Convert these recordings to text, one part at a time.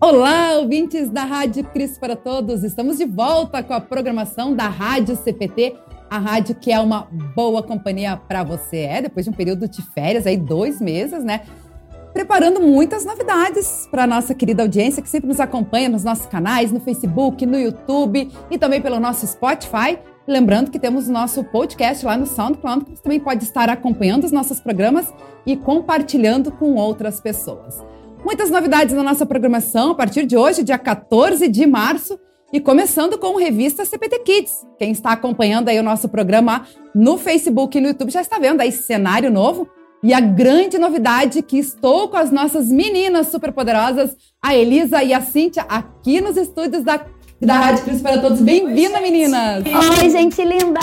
Olá, ouvintes da Rádio Cris para Todos. Estamos de volta com a programação da Rádio CPT, a rádio que é uma boa companhia para você. É, depois de um período de férias, aí dois meses, né? Preparando muitas novidades para a nossa querida audiência que sempre nos acompanha nos nossos canais, no Facebook, no YouTube e também pelo nosso Spotify. Lembrando que temos o nosso podcast lá no SoundCloud, que você também pode estar acompanhando os nossos programas e compartilhando com outras pessoas. Muitas novidades na nossa programação a partir de hoje, dia 14 de março, e começando com a revista CPT Kids. Quem está acompanhando aí o nosso programa no Facebook e no YouTube já está vendo aí cenário novo. E a grande novidade que estou com as nossas meninas superpoderosas, a Elisa e a Cíntia, aqui nos estúdios da, da Rádio Cris para Todos. Bem-vinda, meninas! Oi, gente linda!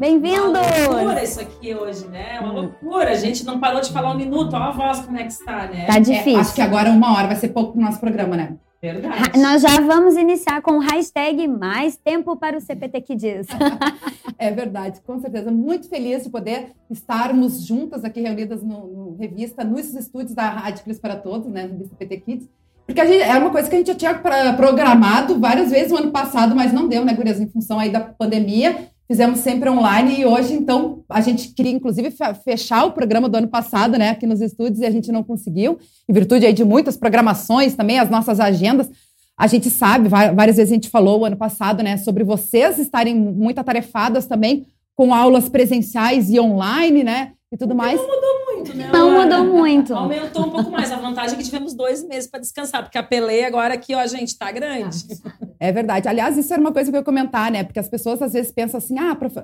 Bem-vindos! Uma loucura isso aqui hoje, né? Uma loucura. A gente não parou de falar um minuto. Olha a voz como é que está, né? Tá difícil. É, acho que agora uma hora vai ser pouco pro nosso programa, né? Verdade. Nós já vamos iniciar com o hashtag mais tempo para o CPT que diz. é verdade, com certeza. Muito feliz de poder estarmos juntas aqui reunidas no, no revista, nos estúdios da Rádio Cris para Todos, né? Revista PT Kids. Porque a gente, é uma coisa que a gente já tinha programado várias vezes no ano passado, mas não deu, né, Gurias, em função aí da pandemia fizemos sempre online e hoje, então, a gente queria, inclusive, fechar o programa do ano passado, né, aqui nos estúdios, e a gente não conseguiu, em virtude aí de muitas programações também, as nossas agendas. A gente sabe, várias vezes a gente falou o ano passado, né, sobre vocês estarem muito atarefadas também com aulas presenciais e online, né, e tudo mais. Não mudou muito, né? Não mudou muito. Aumentou um pouco mais. A vantagem é que tivemos dois meses para descansar, porque a Pelé agora aqui, ó, gente, tá grande. É verdade. Aliás, isso era uma coisa que eu ia comentar, né? Porque as pessoas às vezes pensam assim, ah, prof...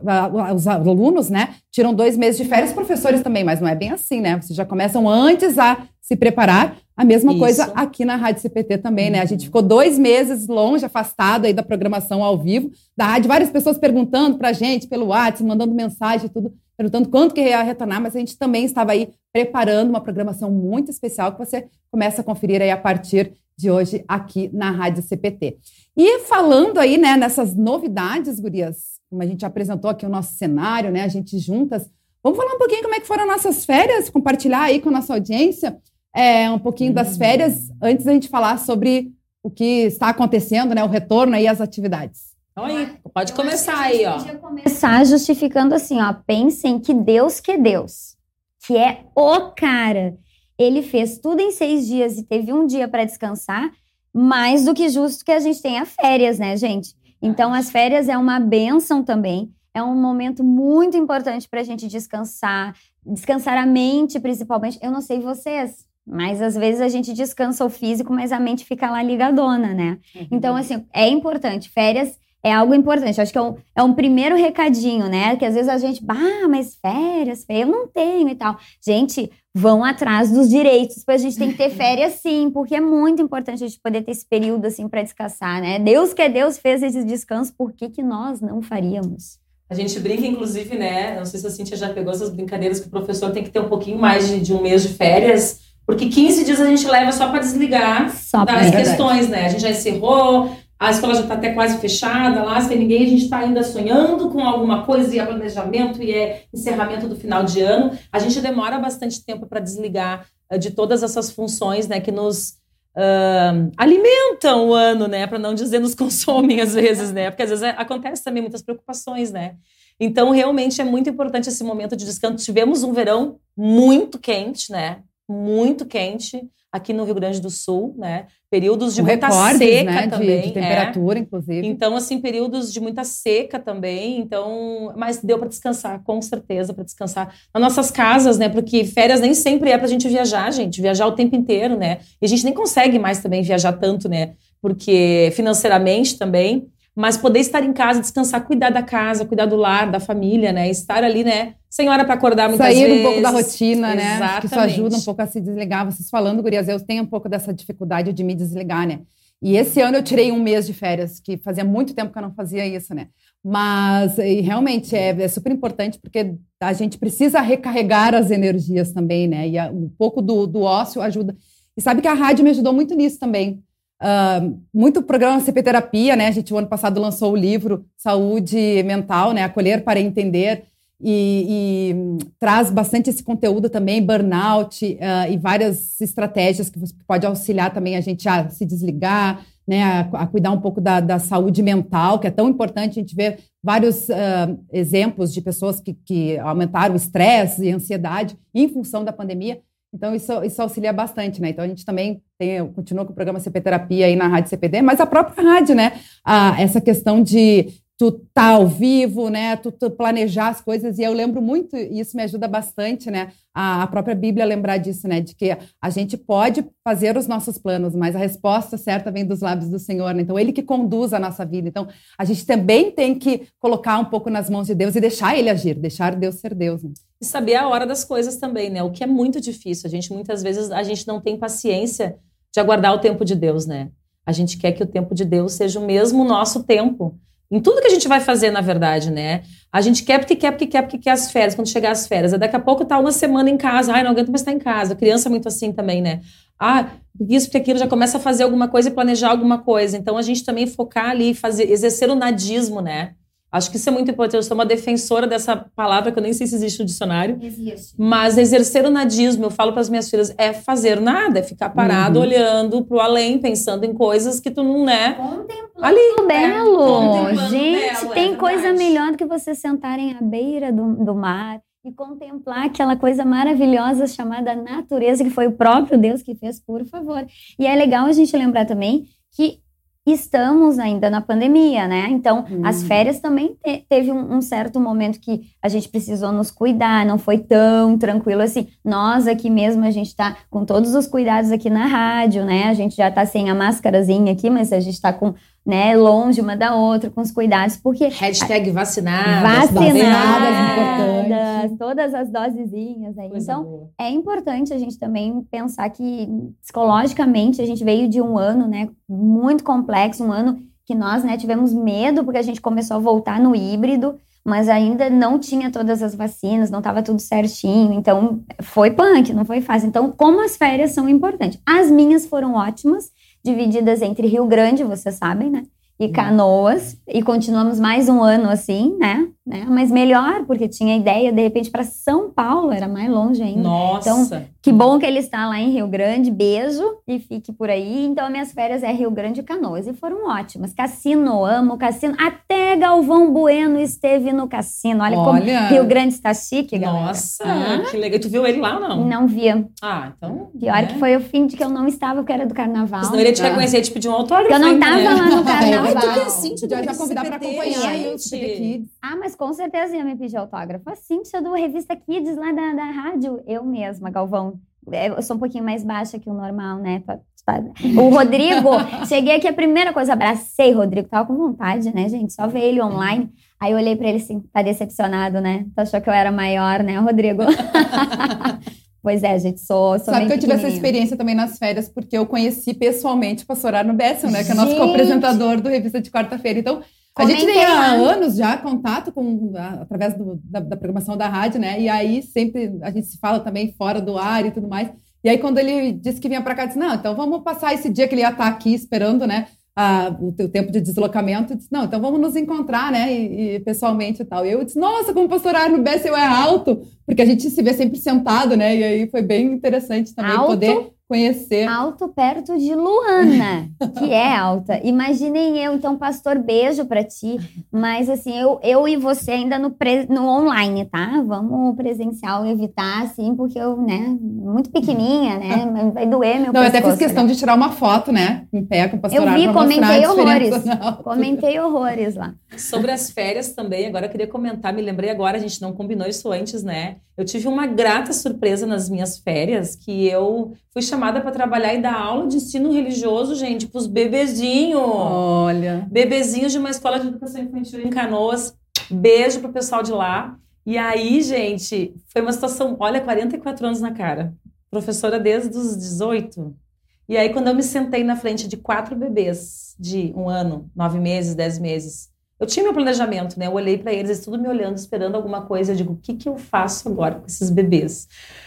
os alunos, né, tiram dois meses de férias, professores também, mas não é bem assim, né? Vocês já começam antes a se preparar. A mesma isso. coisa aqui na Rádio CPT também, né? A gente ficou dois meses longe, afastado aí da programação ao vivo da rádio. Várias pessoas perguntando pra gente pelo WhatsApp, mandando mensagem e tudo perguntando quanto que ia retornar, mas a gente também estava aí preparando uma programação muito especial que você começa a conferir aí a partir de hoje aqui na Rádio CPT. E falando aí, né, nessas novidades, gurias, como a gente apresentou aqui o nosso cenário, né, a gente juntas, vamos falar um pouquinho como é que foram nossas férias, compartilhar aí com a nossa audiência é, um pouquinho das uhum. férias, antes da gente falar sobre o que está acontecendo, né, o retorno aí às atividades. Então aí, pode começar aí, ó. Podia começar justificando assim, ó. Pensem que Deus que é Deus, que é o cara. Ele fez tudo em seis dias e teve um dia para descansar, mais do que justo que a gente tenha férias, né, gente? Então, as férias é uma benção também. É um momento muito importante para a gente descansar, descansar a mente, principalmente. Eu não sei vocês, mas às vezes a gente descansa o físico, mas a mente fica lá ligadona, né? Uhum. Então, assim, é importante. Férias é algo importante. Acho que é um, é um primeiro recadinho, né? Que às vezes a gente, ah, mas férias, eu não tenho e tal. Gente, vão atrás dos direitos, pois a gente tem que ter férias sim, porque é muito importante a gente poder ter esse período assim para descansar, né? Deus que é Deus fez esse descanso, por que, que nós não faríamos? A gente brinca, inclusive, né? Não sei se a Cintia já pegou essas brincadeiras que o professor tem que ter um pouquinho mais de, de um mês de férias, porque 15 dias a gente leva só para desligar só das questões, né? A gente já encerrou, a escola já está até quase fechada lá, sem ninguém, a gente está ainda sonhando com alguma coisa e é planejamento e é encerramento do final de ano. A gente demora bastante tempo para desligar uh, de todas essas funções né, que nos uh, alimentam o ano, né? Para não dizer nos consomem às vezes, né? Porque às vezes é, acontece também muitas preocupações, né? Então, realmente é muito importante esse momento de descanso. Tivemos um verão muito quente, né? Muito quente aqui no Rio Grande do Sul, né? Períodos de Com muita recordes, seca né? também. De, de temperatura, é. inclusive. Então, assim, períodos de muita seca também. Então, mas deu para descansar, com certeza, para descansar nas nossas casas, né? Porque férias nem sempre é para a gente viajar, gente. Viajar o tempo inteiro, né? E a gente nem consegue mais também viajar tanto, né? Porque financeiramente também mas poder estar em casa, descansar, cuidar da casa, cuidar do lar, da família, né? Estar ali, né? Sem hora para acordar muitas Sair vezes. um pouco da rotina, né? Exatamente. Que isso ajuda um pouco a se desligar. Vocês falando, Gurias, eu tenho um pouco dessa dificuldade de me desligar, né? E esse ano eu tirei um mês de férias, que fazia muito tempo que eu não fazia isso, né? Mas realmente é, é, super importante porque a gente precisa recarregar as energias também, né? E a, um pouco do, do ócio ajuda. E sabe que a rádio me ajudou muito nisso também. Uh, muito programa CP Terapia, né? A gente, o ano passado, lançou o livro Saúde Mental, né? Acolher para Entender. e, e, traz bastante esse conteúdo também, burnout uh, e várias estratégias que você pode auxiliar também a gente a se desligar, né, a, a cuidar um pouco da, da, saúde mental, que é tão importante. A gente vê vários uh, exemplos de pessoas que, que aumentaram o estresse e ansiedade em função da pandemia. Então, isso, isso auxilia bastante, né? Então, a gente também tem, continua com o programa CP Terapia aí na Rádio CPD, mas a própria rádio, né? Ah, essa questão de tu tá ao vivo, né? Tu, tu, planejar as coisas. E eu lembro muito, e isso me ajuda bastante, né? A, a, própria Bíblia lembrar disso, né? De que a gente pode fazer os nossos planos, mas a resposta certa vem dos lábios do Senhor, né? Então, Ele que conduz a nossa vida. Então, a gente também tem que colocar um pouco nas mãos de Deus e deixar Ele agir, deixar Deus ser Deus. Né? E saber a hora das coisas também, né? O que é muito difícil. A gente, muitas vezes, a gente não tem paciência de aguardar o tempo de Deus, né? A gente quer que o tempo de Deus seja o mesmo nosso tempo. Em tudo que a gente vai fazer, na verdade, né? A gente quer porque quer, porque quer, porque quer as férias, quando chegar as férias. Daqui a pouco tá uma semana em casa. Ai, não aguento mais estar em casa. Criança é muito assim também, né? Ah, isso, porque aquilo já começa a fazer alguma coisa e planejar alguma coisa. Então, a gente também focar ali, fazer, exercer o nadismo, né? Acho que isso é muito importante. Eu sou uma defensora dessa palavra, que eu nem sei se existe no dicionário. Existe. Mas exercer o nadismo, eu falo para as minhas filhas, é fazer nada, é ficar parado uhum. olhando para o além, pensando em coisas que tu não é. Contemplando Ali. o belo. É. Gente, belo, tem é coisa melhor do que você sentarem à beira do, do mar e contemplar aquela coisa maravilhosa chamada natureza, que foi o próprio Deus que fez, por favor. E é legal a gente lembrar também que estamos ainda na pandemia, né? Então, hum. as férias também te, teve um, um, certo momento que a gente precisou nos cuidar, não foi tão tranquilo assim. Nós aqui mesmo, a gente está com todos os cuidados aqui na rádio, né? A gente já está sem a máscarazinha aqui, mas a gente está com né, longe uma da outra, com os cuidados, porque... Hashtag vacinadas. Vacinadas, todas as dosezinhas aí. Coisa então, boa. é importante a gente também pensar que, psicologicamente, a gente veio de um ano, né, muito complexo, um ano que nós, né, tivemos medo, porque a gente começou a voltar no híbrido, mas ainda não tinha todas as vacinas, não estava tudo certinho, então foi punk, não foi fácil. Então, como as férias são importantes? As minhas foram ótimas, divididas entre Rio Grande, vocês sabem, né? E Canoas, e continuamos mais um ano assim, né? Né? Mas melhor, porque tinha ideia, de repente, para São Paulo, era mais longe ainda. Nossa! Então, que bom que ele está lá em Rio Grande, beijo, e fique por aí. Então, minhas férias é Rio Grande e Canoas, e foram ótimas. Cassino, amo cassino. Até Galvão Bueno esteve no cassino. Olha, Olha. como Rio Grande está chique, galera. Nossa, ah. que legal. Tu viu ele lá ou não? Não via. Ah, então... Pior é. que foi o fim de que eu não estava, porque era do carnaval. Senão ele ia te reconhecer, te pedir um autógrafo. Eu não estava né? lá no carnaval. Ai, tu que é Cintia do Já convidar para acompanhar gente. Ah, mas com certeza ia me pedir autógrafo. A Cíntia do Revista Kids, lá da, da rádio. Eu mesma, Galvão. É, eu sou um pouquinho mais baixa que o normal, né? O Rodrigo, cheguei aqui, a primeira coisa, abracei o Rodrigo, tava com vontade, né, gente? Só ver ele online. Aí eu olhei pra ele assim, tá decepcionado, né? Tu achou que eu era maior, né, Rodrigo? pois é, gente, sou, sou Sabe que eu tive essa experiência também nas férias, porque eu conheci pessoalmente o pastor Arno Bessel, né? Que é nosso co-apresentador do Revista de Quarta-feira. Então, a gente tem há anos já contato com através do, da, da, programação da rádio, né? E aí sempre a gente se fala também fora do ar e tudo mais. E aí quando ele disse que vinha para cá, disse não, então vamos passar esse dia que ele ia estar aqui esperando, né? A, o teu tempo de deslocamento, disse, não, então vamos nos encontrar, né, e, e pessoalmente e tal. E eu disse, nossa, como o pastor Arno Bessel é alto, porque a gente se vê sempre sentado, né, e aí foi bem interessante também alto? poder conhecer. Alto perto de Luana, que é alta. Imaginem eu, então, pastor, beijo para ti. Mas assim, eu, eu e você ainda no, pre, no online, tá? Vamos presencial evitar, assim, porque eu, né, muito pequenininha, né? Vai doer meu Não, pescoço, eu até fiz questão né? de tirar uma foto, né? Em pé com o pastor Eu vi, comentei horrores. Comentei horrores lá. Sobre as férias também, agora eu queria comentar, me lembrei agora, a gente não combinou isso antes, né? Eu tive uma grata surpresa nas minhas férias, que eu fui chamada para trabalhar e dar aula de ensino religioso, gente, para os bebezinhos. Olha. Bebezinhos de uma escola de educação infantil em Canoas. Beijo pro pessoal de lá. E aí, gente, foi uma situação, olha, 44 anos na cara. Professora desde os 18. E aí, quando eu me sentei na frente de quatro bebês de um ano, nove meses, dez meses, eu tinha meu planejamento, né? Eu olhei para eles, tudo me olhando, esperando alguma coisa. Eu digo, o que, que eu faço agora com esses bebês?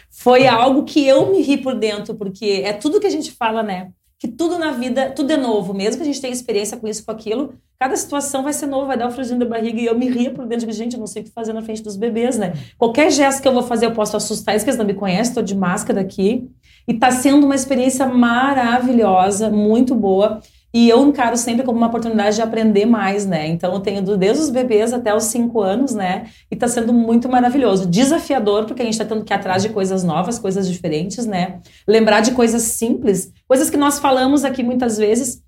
Foi algo que eu me ri por dentro, porque é tudo que a gente fala, né? que tudo na vida, tudo é novo, mesmo que a gente tenha experiência com isso, com aquilo, cada situação vai ser nova, vai dar um frigidinho da barriga e eu me ria por dentro de gente, eu não sei o que fazer na frente dos bebês, né? Qualquer gesto que eu vou fazer, eu posso assustar eles, que eles não me conhecem, estou de máscara aqui. E está sendo uma experiência maravilhosa, muito boa. E eu encaro sempre como uma oportunidade de aprender mais, né? Então eu tenho desde os bebês até os cinco anos, né? E tá sendo muito maravilhoso. Desafiador, porque a gente tá tendo que ir atrás de coisas novas, coisas diferentes, né? Lembrar de coisas simples, coisas que nós falamos aqui muitas vezes.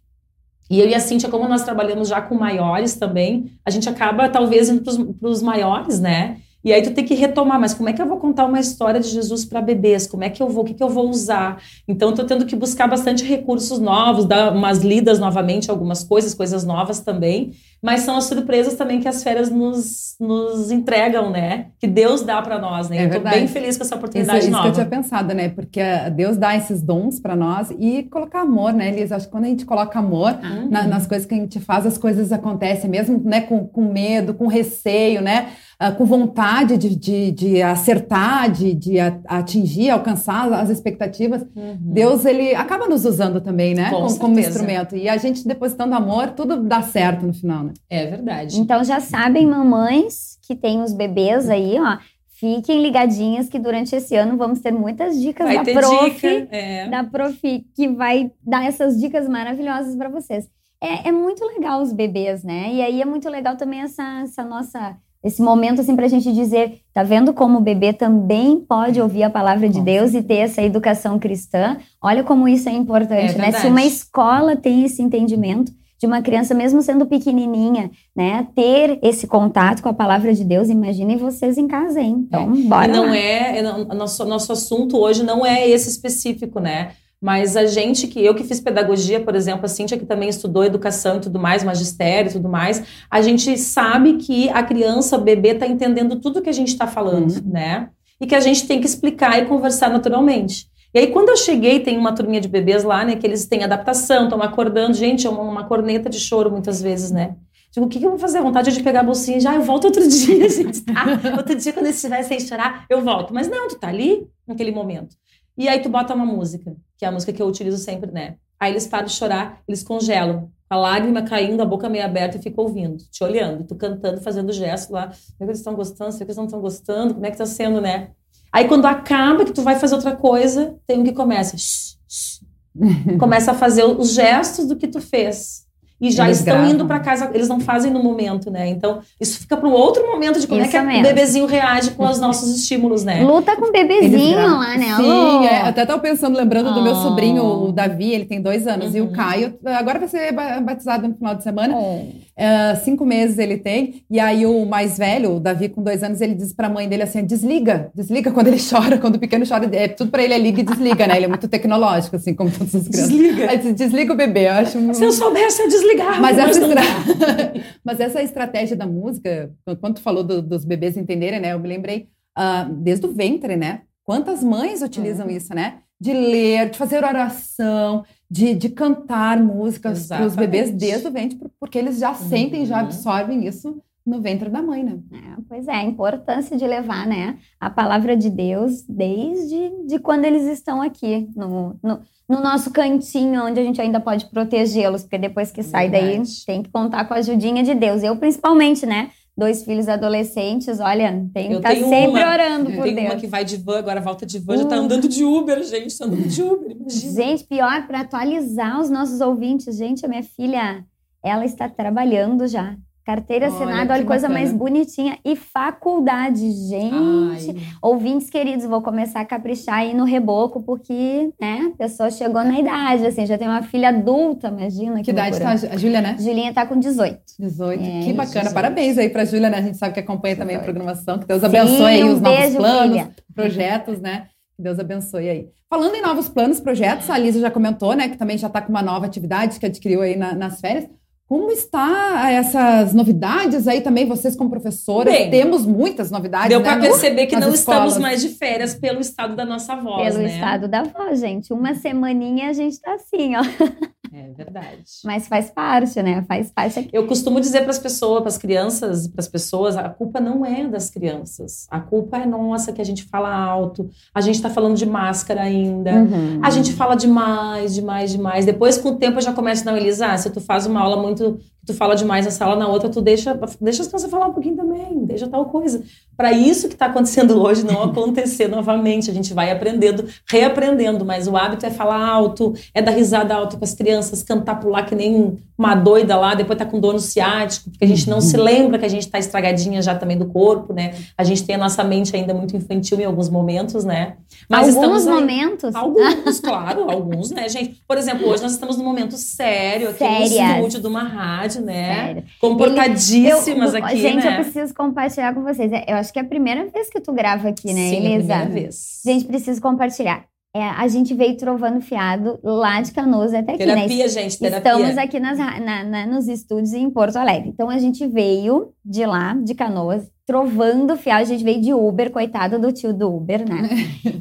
E eu e a Cíntia, como nós trabalhamos já com maiores também, a gente acaba talvez indo para os maiores, né? E aí tu tem que retomar, mas como é que eu vou contar uma história de Jesus para bebês? Como é que eu vou, o que, que eu vou usar? Então tô tendo que buscar bastante recursos novos, dar umas lidas novamente, algumas coisas, coisas novas também. Mas são as surpresas também que as férias nos, nos entregam, né? Que Deus dá para nós, né? É eu tô bem feliz com essa oportunidade isso, nova. Isso que eu tinha pensado, né? Porque Deus dá esses dons para nós e colocar amor, né, Elisa? Acho que quando a gente coloca amor uhum. na, nas coisas que a gente faz, as coisas acontecem, mesmo né, com, com medo, com receio, né? Uh, com vontade de, de, de acertar, de, de atingir, alcançar as expectativas, uhum. Deus ele acaba nos usando também, né? Com como, como, instrumento. E a gente depositando amor, tudo dá certo no final, né? É verdade. Então já sabem, mamães que têm os bebês aí, ó. Fiquem ligadinhas que durante esse ano vamos ter muitas dicas vai da prof, dica, é. da prof, que vai dar essas dicas maravilhosas para vocês. É, é, muito legal os bebês, né? E aí é muito legal também essa, essa nossa esse momento assim para a gente dizer, tá vendo como o bebê também pode ouvir a palavra de Deus e ter essa educação cristã? Olha como isso é importante, é né? Se uma escola tem esse entendimento de uma criança, mesmo sendo pequenininha, né, ter esse contato com a palavra de Deus, imaginem vocês em casa, hein? Então, é. bora. E não lá. é, é nosso nosso assunto hoje não é esse específico, né? Mas a gente que eu que fiz pedagogia, por exemplo, a Cíntia que também estudou educação e tudo mais, magistério e tudo mais, a gente sabe que a criança, o bebê está entendendo tudo que a gente está falando, uhum. né? E que a gente tem que explicar e conversar naturalmente. E aí, quando eu cheguei, tem uma turminha de bebês lá, né, que eles têm adaptação, estão acordando. Gente, é uma, uma, corneta de choro muitas vezes, né? Digo, o que, que eu vou fazer? Vontade de pegar a bolsinha já, eu volto outro dia, gente, tá? outro dia, quando eles estiverem sem chorar, eu volto. Mas não, tu tá ali naquele momento. E aí tu bota uma música, que é a música que eu utilizo sempre, né? Aí eles param de chorar, eles congelam. A lágrima caindo, a boca meio aberta e fica ouvindo, te olhando, tu cantando, fazendo gesto lá. Como é que eles estão gostando? Será que eles não estão gostando? Como é que tá sendo, né? Aí quando acaba, que tu vai fazer outra coisa, tem um que começa. Shh, shh. começa a fazer os gestos do que tu fez e já eles estão gravam. indo para casa, eles não fazem no momento, né? Então, isso fica para um outro momento de como isso é que mesmo. o bebezinho reage com os nossos estímulos, né? Luta com o bebezinho lá, né? Sim, é, até estava pensando, lembrando oh. do meu oh. sobrinho, o Davi, ele tem dois anos, uhum. e o uhum. Caio, agora vai ser batizado no final de semana. Oh. Uh, cinco meses ele tem, e aí o mais velho, o Davi, com dois anos, ele diz para a mãe dele assim: desliga, desliga quando ele chora, quando o pequeno chora, é, tudo para ele é liga e desliga, né? Ele é muito tecnológico, assim, como todas as crianças. Desliga. Aí, desliga o bebê, eu acho. Se eu soubesse, eu desligo desligar. Mas essa, estra... mas essa estratégia da música, quando tu falou do, dos bebês entenderem, né? Eu me lembrei uh, desde o ventre, né? Quantas mães utilizam uhum. isso, né? De ler, de fazer oração, de, de cantar músicas para os bebês desde o ventre, porque eles já uhum. sentem, já absorvem isso no ventre da mãe, né? É, pois é, a importância de levar, né, a palavra de Deus desde de quando eles estão aqui no, no no nosso cantinho, onde a gente ainda pode protegê-los, porque depois que sai Verdade. daí tem que contar com a ajudinha de Deus. Eu, principalmente, né? Dois filhos adolescentes, olha, tem que estar tá sempre uma, orando por tem Deus. uma que vai de van, agora volta de van, uh. já tá andando de Uber, gente, tá andando de Uber, imagina. Gente, pior, para atualizar os nossos ouvintes, gente, a minha filha, ela está trabalhando já. Carteira assinada, olha, coisa mais bonitinha. E faculdade, gente. Ai. Ouvintes queridos, vou começar a caprichar aí no reboco, porque, né, a pessoa chegou na idade, assim, já tem uma filha adulta, imagina. Que, que idade tá a Júlia, né? Julinha tá com 18. 18, é, que bacana. 18. Parabéns aí pra Júlia, né? A gente sabe que acompanha também 18. a programação. Que Deus abençoe Sim, aí um os novos planos, filha. projetos, né? Que Deus abençoe aí. Falando em novos planos, projetos, a Lisa já comentou, né, que também já está com uma nova atividade que adquiriu aí na, nas férias. Como está essas novidades aí também, vocês como professoras? Bem, Temos muitas novidades. Deu né, para perceber que não escolas. estamos mais de férias pelo estado da nossa voz. Pelo né? estado da voz, gente. Uma semaninha a gente está assim, ó. É verdade. Mas faz parte, né? Faz parte. Eu costumo dizer para as pessoas, para as crianças, para as pessoas, a culpa não é das crianças. A culpa é nossa que a gente fala alto. A gente está falando de máscara ainda. Uhum. A gente fala demais, demais, demais. Depois, com o tempo, eu já começo a não, Elisa, se tu faz uma aula muito quanto tu fala demais na sala, na outra tu deixa, deixa as crianças falar um pouquinho também, deixa tal coisa. Para isso que está acontecendo hoje não acontecer novamente, a gente vai aprendendo, reaprendendo, mas o hábito é falar alto, é dar risada alto com as crianças, cantar pular que nem uma doida lá, depois tá com dor no ciático, porque a gente não se uhum. lembra que a gente está estragadinha já também do corpo, né? A gente tem a nossa mente ainda muito infantil em alguns momentos, né? Mas alguns momentos? Alguns, claro, alguns, né, gente? Por exemplo, hoje nós estamos num momento sério aqui no estúdio de uma rádio né? Sério. Comportadíssimas Ele, eu, aqui, gente, né? eu preciso compartilhar com vocês. Eu acho que é a primeira vez que tu grava aqui, né, Sim, Elisa? primeira vez. Gente, preciso compartilhar. É, a gente veio trovando fiado lá de Canoas até aqui, terapia, né? gente, terapia. Estamos aqui nas, na, na, nos estúdios em Porto Alegre. Então a gente veio de lá, de Canoas, trovando fiado. A gente veio de Uber, coitado do tio do Uber, né?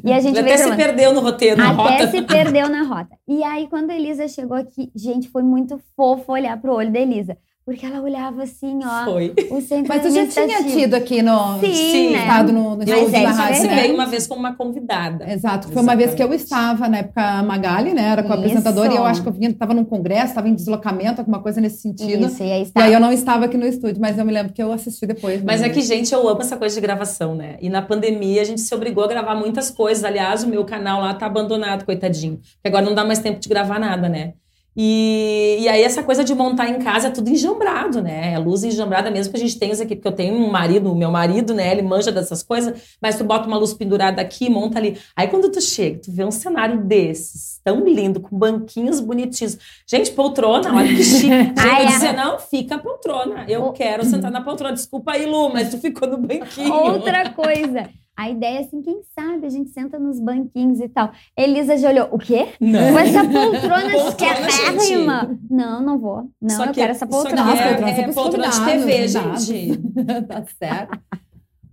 E a gente Até se perdeu no roteiro, na Até rota. Até se perdeu na rota. E aí, quando a Elisa chegou aqui, gente, foi muito fofo olhar pro olho da Elisa. Porque ela olhava assim, ó. Foi. O Mas tu já tinha tido aqui no Sim, Sim. Né? estado no, no eu da rádio. Né? veio uma vez como uma convidada. Exato. Foi uma vez que eu estava, na época, Magali, né? Era com a apresentadora, e eu acho que eu vinha, estava num congresso, estava em deslocamento, alguma coisa nesse sentido. Isso, e aí, e aí eu não estava aqui no estúdio, mas eu me lembro que eu assisti depois. Mas é que, gente, eu amo essa coisa de gravação, né? E na pandemia a gente se obrigou a gravar muitas coisas. Aliás, o meu canal lá tá abandonado, coitadinho. Porque agora não dá mais tempo de gravar nada, né? E, e aí essa coisa de montar em casa é tudo enjambrado, né? É luz enjambrada mesmo que a gente tem isso aqui, porque eu tenho um marido, meu marido, né? Ele manja dessas coisas, mas tu bota uma luz pendurada aqui, monta ali. Aí quando tu chega, tu vê um cenário desses, tão lindo, com banquinhos bonitinhos. Gente, poltrona, olha que chique. Gente, eu dizer, não, fica a poltrona. Eu quero sentar na poltrona. Desculpa aí, Lu, mas tu ficou no banquinho. Outra coisa. A ideia é assim, quem sabe a gente senta nos banquinhos e tal. Elisa já olhou, o quê? Não. Com essa poltrona esquerrérrima. Não, não vou. Não, só eu que, quero essa poltrona. Só que é, é, é poltrona de TV, gente. tá certo.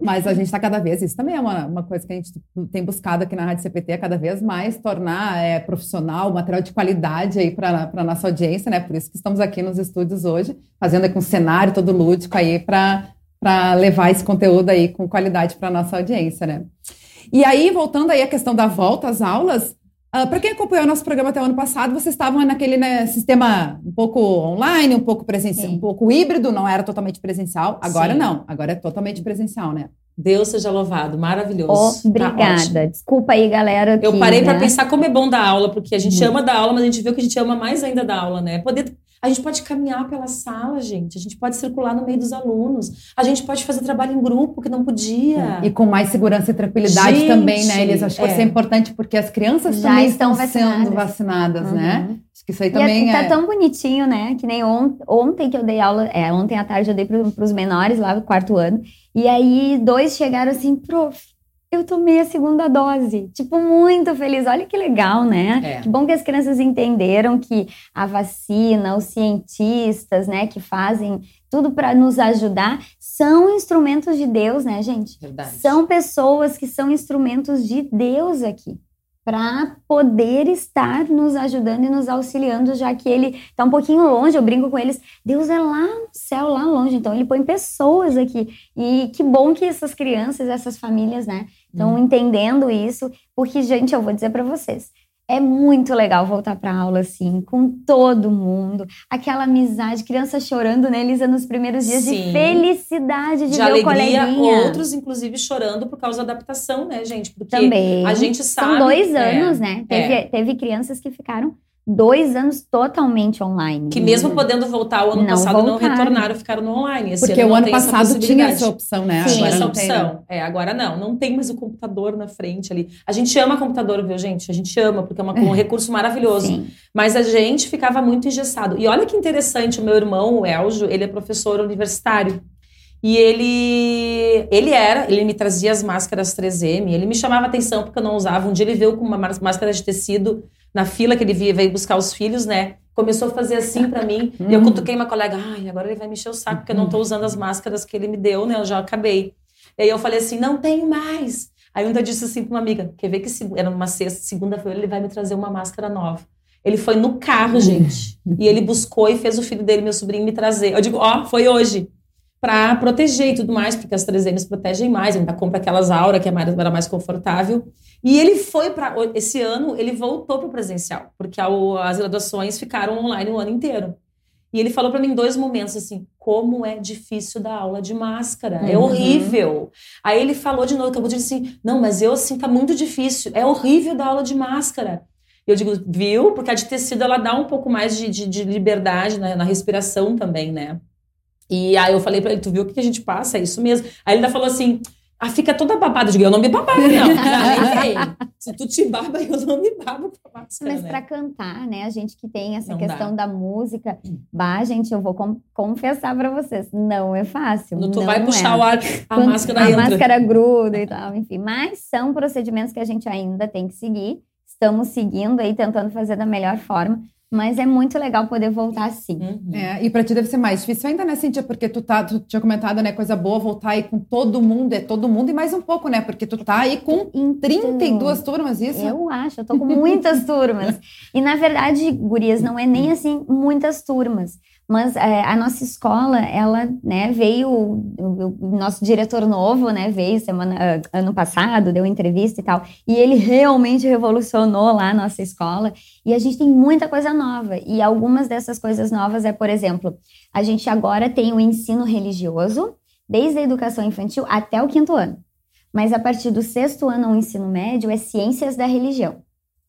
Mas a gente está cada vez, isso também é uma, uma coisa que a gente tem buscado aqui na Rádio CPT, é cada vez mais tornar é, profissional, material de qualidade aí para a nossa audiência, né? Por isso que estamos aqui nos estúdios hoje, fazendo aqui um cenário todo lúdico aí para para levar esse conteúdo aí com qualidade para nossa audiência, né? E aí, voltando aí à questão da volta às aulas, uh, ah, para quem acompanhou o nosso programa até o ano passado, vocês estavam naquele né, sistema um pouco online, um pouco presencial, Sim. um pouco híbrido, não era totalmente presencial. Agora Sim. não, agora é totalmente presencial, né? Deus seja louvado, maravilhoso. Tá Obrigada. Tá Desculpa aí, galera. Eu parei né? para pensar como é bom dar aula, porque a gente uhum. ama dar aula, mas a gente viu que a gente ama mais ainda dar aula, né? Poder a gente pode caminhar pela sala, gente. A gente pode circular no meio dos alunos. A gente pode fazer trabalho em grupo, que não podia. E com mais segurança e tranquilidade gente, também, né, Elis? Acho que é. isso é importante, porque as crianças Já também estão, vacinadas. sendo vacinadas, né? uhum. né? Acho que isso aí também e é... Tá tão bonitinho, né? Que nem on ontem que eu dei aula... É, ontem à tarde eu dei para os menores lá do quarto ano. E aí, dois chegaram assim, prof, eu tomei a segunda dose. Tipo, muito feliz. Olha que legal, né? É. Que bom que as crianças entenderam que a vacina, os cientistas, né, que fazem tudo para nos ajudar, são instrumentos de Deus, né, gente? Verdade. São pessoas que são instrumentos de Deus aqui para poder estar nos ajudando e nos auxiliando, já que ele está um pouquinho longe. Eu brinco com eles, Deus é lá no céu, lá longe. Então ele põe pessoas aqui. E que bom que essas crianças, essas famílias, né, estão hum. entendendo isso, porque gente, eu vou dizer para vocês, é muito legal voltar para aula assim, com todo mundo. Aquela amizade, criança chorando, né, Elisa, nos primeiros dias Sim. de felicidade de, de ver alegria, o coleguinha. Outros, inclusive, chorando por causa da adaptação, né, gente? Porque Também. a gente sabe... São dois anos, é, né? Teve, é. teve crianças que ficaram dois anos totalmente online. Que mesmo podendo voltar o ano não passado, voltaram. não retornaram, ficaram no online. Esse Porque ano o ano passado essa tinha essa opção, né? Sim. Agora essa opção. É, agora não. Não tem mais o computador na frente ali. A gente ama computador, viu, gente? A gente ama, porque é uma, um recurso maravilhoso. Sim. Mas a gente ficava muito engessado. E olha que interessante, o meu irmão, o Eljo, ele é professor universitário. E ele, ele era, ele me trazia as máscaras 3M, ele me chamava atenção porque eu não usava. Um dia ele veio com uma máscara de tecido na fila que ele via, veio buscar os filhos, né? Começou a fazer assim para mim. e eu hum. cutuquei uma colega, ai, agora ele vai me encher o saco, porque eu não tô usando as máscaras que ele me deu, né? Eu já acabei. E aí eu falei assim, não tenho mais. Aí um dia disse assim pra uma amiga, quer ver que era uma sexta, segunda-feira ele vai me trazer uma máscara nova. Ele foi no carro, gente. e ele buscou e fez o filho dele, meu sobrinho, me trazer. Eu digo, ó, oh, foi hoje. Pra proteger e tudo mais, porque as 3Ms protegem mais. Ainda compra aquelas auras que é era mais confortável. E ele foi para esse ano, ele voltou para o presencial, porque as graduações ficaram online o ano inteiro. E ele falou para mim em dois momentos assim: como é difícil dar aula de máscara, é uhum. horrível. Aí ele falou de novo, acabou de dizer assim: não, mas eu assim, tá muito difícil, é horrível dar aula de máscara. Eu digo, viu? Porque a de tecido ela dá um pouco mais de, de, de liberdade na, na, respiração também, né? E aí eu falei para ele: tu viu o que a gente passa? É isso mesmo. Aí ele ainda falou assim: ah, fica toda babada. Eu digo, eu não me babava, não. não Se tu te baba, eu não me babo com a máscara, Mas né? pra cantar, né? A gente que tem essa não questão dá. da música. Bah, gente, eu vou com confessar pra vocês. Não é fácil. Quando tu não vai puxar é. o ar, a Quando máscara a entra. A máscara gruda e tal, enfim. Mas são procedimentos que a gente ainda tem que seguir. Estamos seguindo aí, tentando fazer da melhor forma. Mas é muito legal poder voltar assim. Uhum. É, e para ti deve ser mais difícil ainda, né, Cintia? Porque tu, tá, tu tinha comentado, né, coisa boa, voltar aí com todo mundo, é todo mundo e mais um pouco, né? Porque tu tá aí com então, 32 turmas, isso? Eu acho, eu tô com muitas turmas. E na verdade, gurias, não é nem assim muitas turmas. Mas é, a nossa escola, ela, né, veio, o, o, nosso diretor novo, né, veio semana, ah, ano passado, deu entrevista e tal, e ele realmente revolucionou lá a nossa escola, e a gente tem muita coisa nova, e algumas dessas coisas novas é, por exemplo, a gente agora tem o ensino religioso, desde a educação infantil até o quinto ano, mas a partir do sexto ano ao ensino médio é ciências da religião,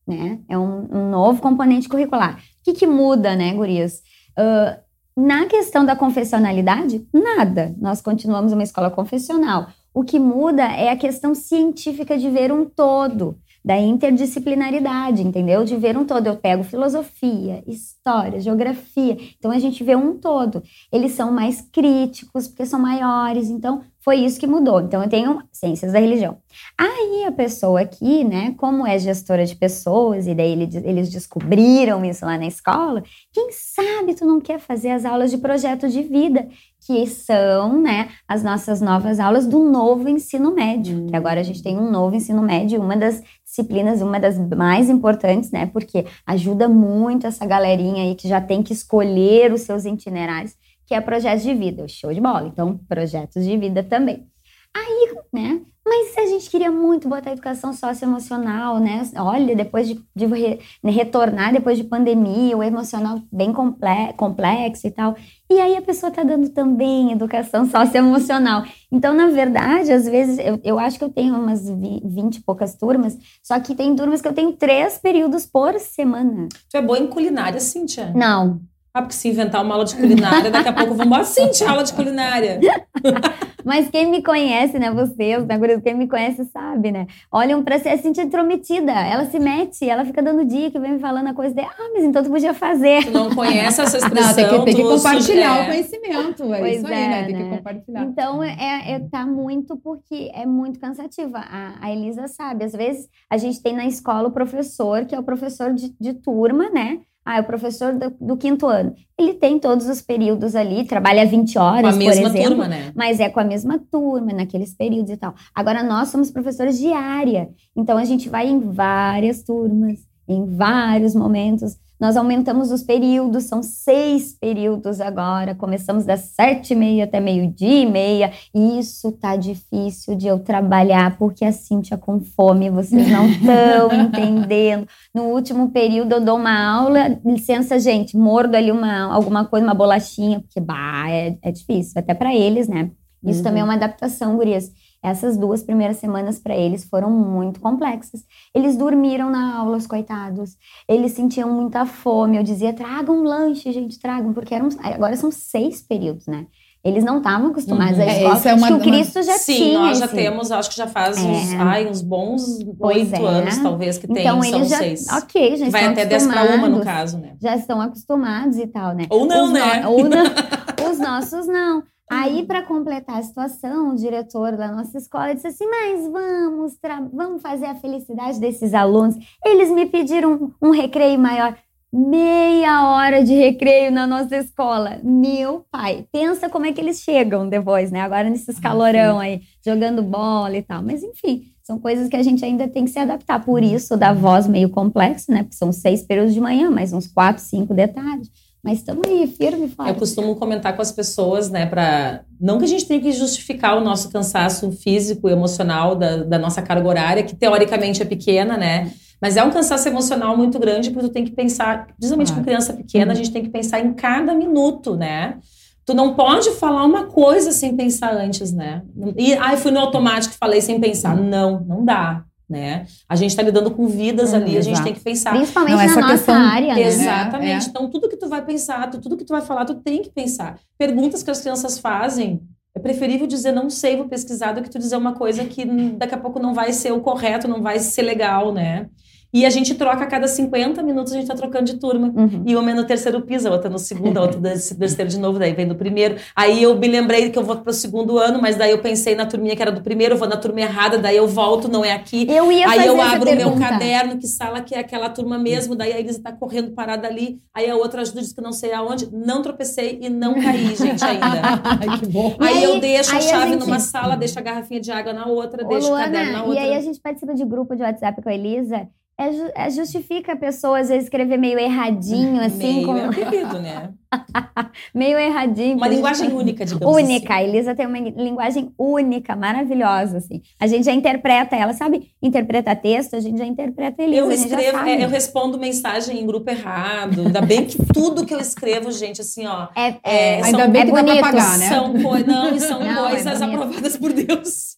né, é um, um novo componente curricular. O que, que muda, né, gurias? Uh, na questão da confessionalidade, nada. Nós continuamos uma escola confessional. O que muda é a questão científica de ver um todo, da interdisciplinaridade, entendeu? De ver um todo. Eu pego filosofia, história, geografia. Então a gente vê um todo. Eles são mais críticos, porque são maiores. Então foi isso que mudou. Então eu tenho ciências da religião. Aí a pessoa aqui, né, como é gestora de pessoas, e daí eles descobriram isso lá na escola, quem sabe tu não quer fazer as aulas de projeto de vida, que são, né, as nossas novas aulas do novo ensino médio, que agora a gente tem um novo ensino médio, uma das disciplinas, uma das mais importantes, né, porque ajuda muito essa galerinha aí que já tem que escolher os seus itinerários que é projetos de vida. Show de bola. Então, projetos de vida também. Aí, né? Mas a gente queria muito botar educação socioemocional, né? Olha, depois de, de re, né, retornar depois de pandemia, o emocional bem complexo e tal. E aí a pessoa tá dando também educação socioemocional. Então, na verdade, às vezes, eu, eu acho que eu tenho umas 20 e poucas turmas, só que tem turmas que eu tenho três períodos por semana. Tu é boa em culinária, Cíntia? Não. Ah, porque se inventar uma aula de culinária, daqui a pouco vamos assim, aula de culinária. Mas quem me conhece, né, vocês, né, quem me conhece sabe, né? Olham pra ser assim, intrometida. Ela se mete, ela fica dando dica, vem me falando a coisa de, ah, mas então tu podia fazer. Tu não conhece essa expressão. Não, tem que, tem que compartilhar o conhecimento. É pois isso aí, é, né? Tem que né? compartilhar. Então, é, é, tá muito porque é muito cansativa. A, a Elisa sabe, às vezes a gente tem na escola o professor, que é o professor de, de turma, né? Ah, é o professor do, do, quinto ano. Ele tem todos os períodos ali, trabalha 20 horas, com a mesma por exemplo. Turma, né? Mas é com a mesma turma, naqueles períodos e tal. Agora, nós somos professores de área. Então, a gente vai em várias turmas, em vários momentos. Nós aumentamos os períodos, são seis períodos agora. Começamos das sete e meia até meio-dia e meia. E isso tá difícil de eu trabalhar, porque a Cíntia com fome, vocês não estão entendendo. No último período eu dou uma aula, licença, gente, mordo ali uma, alguma coisa, uma bolachinha, porque bah, é, é difícil, até para eles, né? Isso uhum. também é uma adaptação, gurias. Essas duas primeiras semanas para eles foram muito complexas. Eles dormiram na aula, os coitados. Eles sentiam muita fome. Eu dizia: tragam um lanche, gente, tragam, porque eram, agora são seis períodos, né? Eles não estavam acostumados uhum. a escola. É, é uma, que o Cristo já sim, tinha. Sim, nós já esse... temos, acho que já faz é. uns, ai, uns bons oito é. anos, talvez, que tem, então, são eles já, seis. Ok, já Vai até dez para uma, no caso, né? Já estão acostumados e tal, né? Ou não, Os né? No... Ou não. Os nossos não. Aí, para completar a situação, o diretor da nossa escola disse assim: Mas vamos, vamos fazer a felicidade desses alunos. Eles me pediram um, um recreio maior. Meia hora de recreio na nossa escola. Meu pai, pensa como é que eles chegam depois, né? Agora nesses ah, calorão aí, jogando bola e tal. Mas enfim, São coisas que a gente ainda tem que se adaptar. Por isso, da voz meio complexo, né? Porque são seis períodos de manhã, mais uns quatro, cinco de tarde. Mas estamos aí, firme e forte. Eu costumo comentar com as pessoas, né, para não que a gente tenha que justificar o nosso cansaço físico e emocional da, da nossa carga horária, que teoricamente é pequena, né? Mas é um cansaço emocional muito grande, porque tu tem que pensar, principalmente com criança pequena, a gente tem que pensar em cada minuto, né? Tu não pode falar uma coisa sem pensar antes, né? E, ai, fui no automático e falei sem pensar. Não, não dá né? A gente está lidando com vidas ali, a gente tem que pensar. Principalmente não, na nossa questão... área, né? Exatamente. É, é. Então, tudo que tu vai pensar, tudo que tu vai falar, tu tem que pensar. Perguntas que as crianças fazem, é preferível dizer não sei, vou pesquisar, do que tu dizer uma coisa que daqui a pouco não vai ser o correto, não vai ser legal, né? E a gente troca a cada 50 minutos, a gente tá trocando de turma. Uhum. E uma é no terceiro piso, a outra no segundo, a outra no terceiro de novo, daí vem do primeiro. Aí eu me lembrei que eu vou pro segundo ano, mas daí eu pensei na turminha que era do primeiro, eu vou na turma errada, daí eu volto, não é aqui. Eu ia aí eu abro o meu caderno, que sala que é aquela turma mesmo, daí a Elisa tá correndo parada ali, aí a outra ajuda diz que não sei aonde. Não tropecei e não caí, gente, ainda. que bom. Aí, aí eu deixo aí a chave a gente... numa sala, deixo a garrafinha de água na outra, Ô, deixo Luana, o caderno na outra. E aí a gente participa de grupo de WhatsApp com a Elisa é, é, justifica a pessoa às vezes escrever meio erradinho, assim. Meio com... é né? meio erradinho. Uma linguagem única, digamos Única. Assim. A Elisa tem uma linguagem única, maravilhosa, assim. A gente já interpreta ela, sabe? Interpreta texto, a gente já interpreta Elisa. Eu escrevo, é, eu respondo mensagem em grupo errado. Ainda bem que tudo que eu escrevo, gente, assim, ó. É, é, ainda são, bem que é bonito. dá pra pagar, né? São, não, são não, é coisas aprovadas por Deus.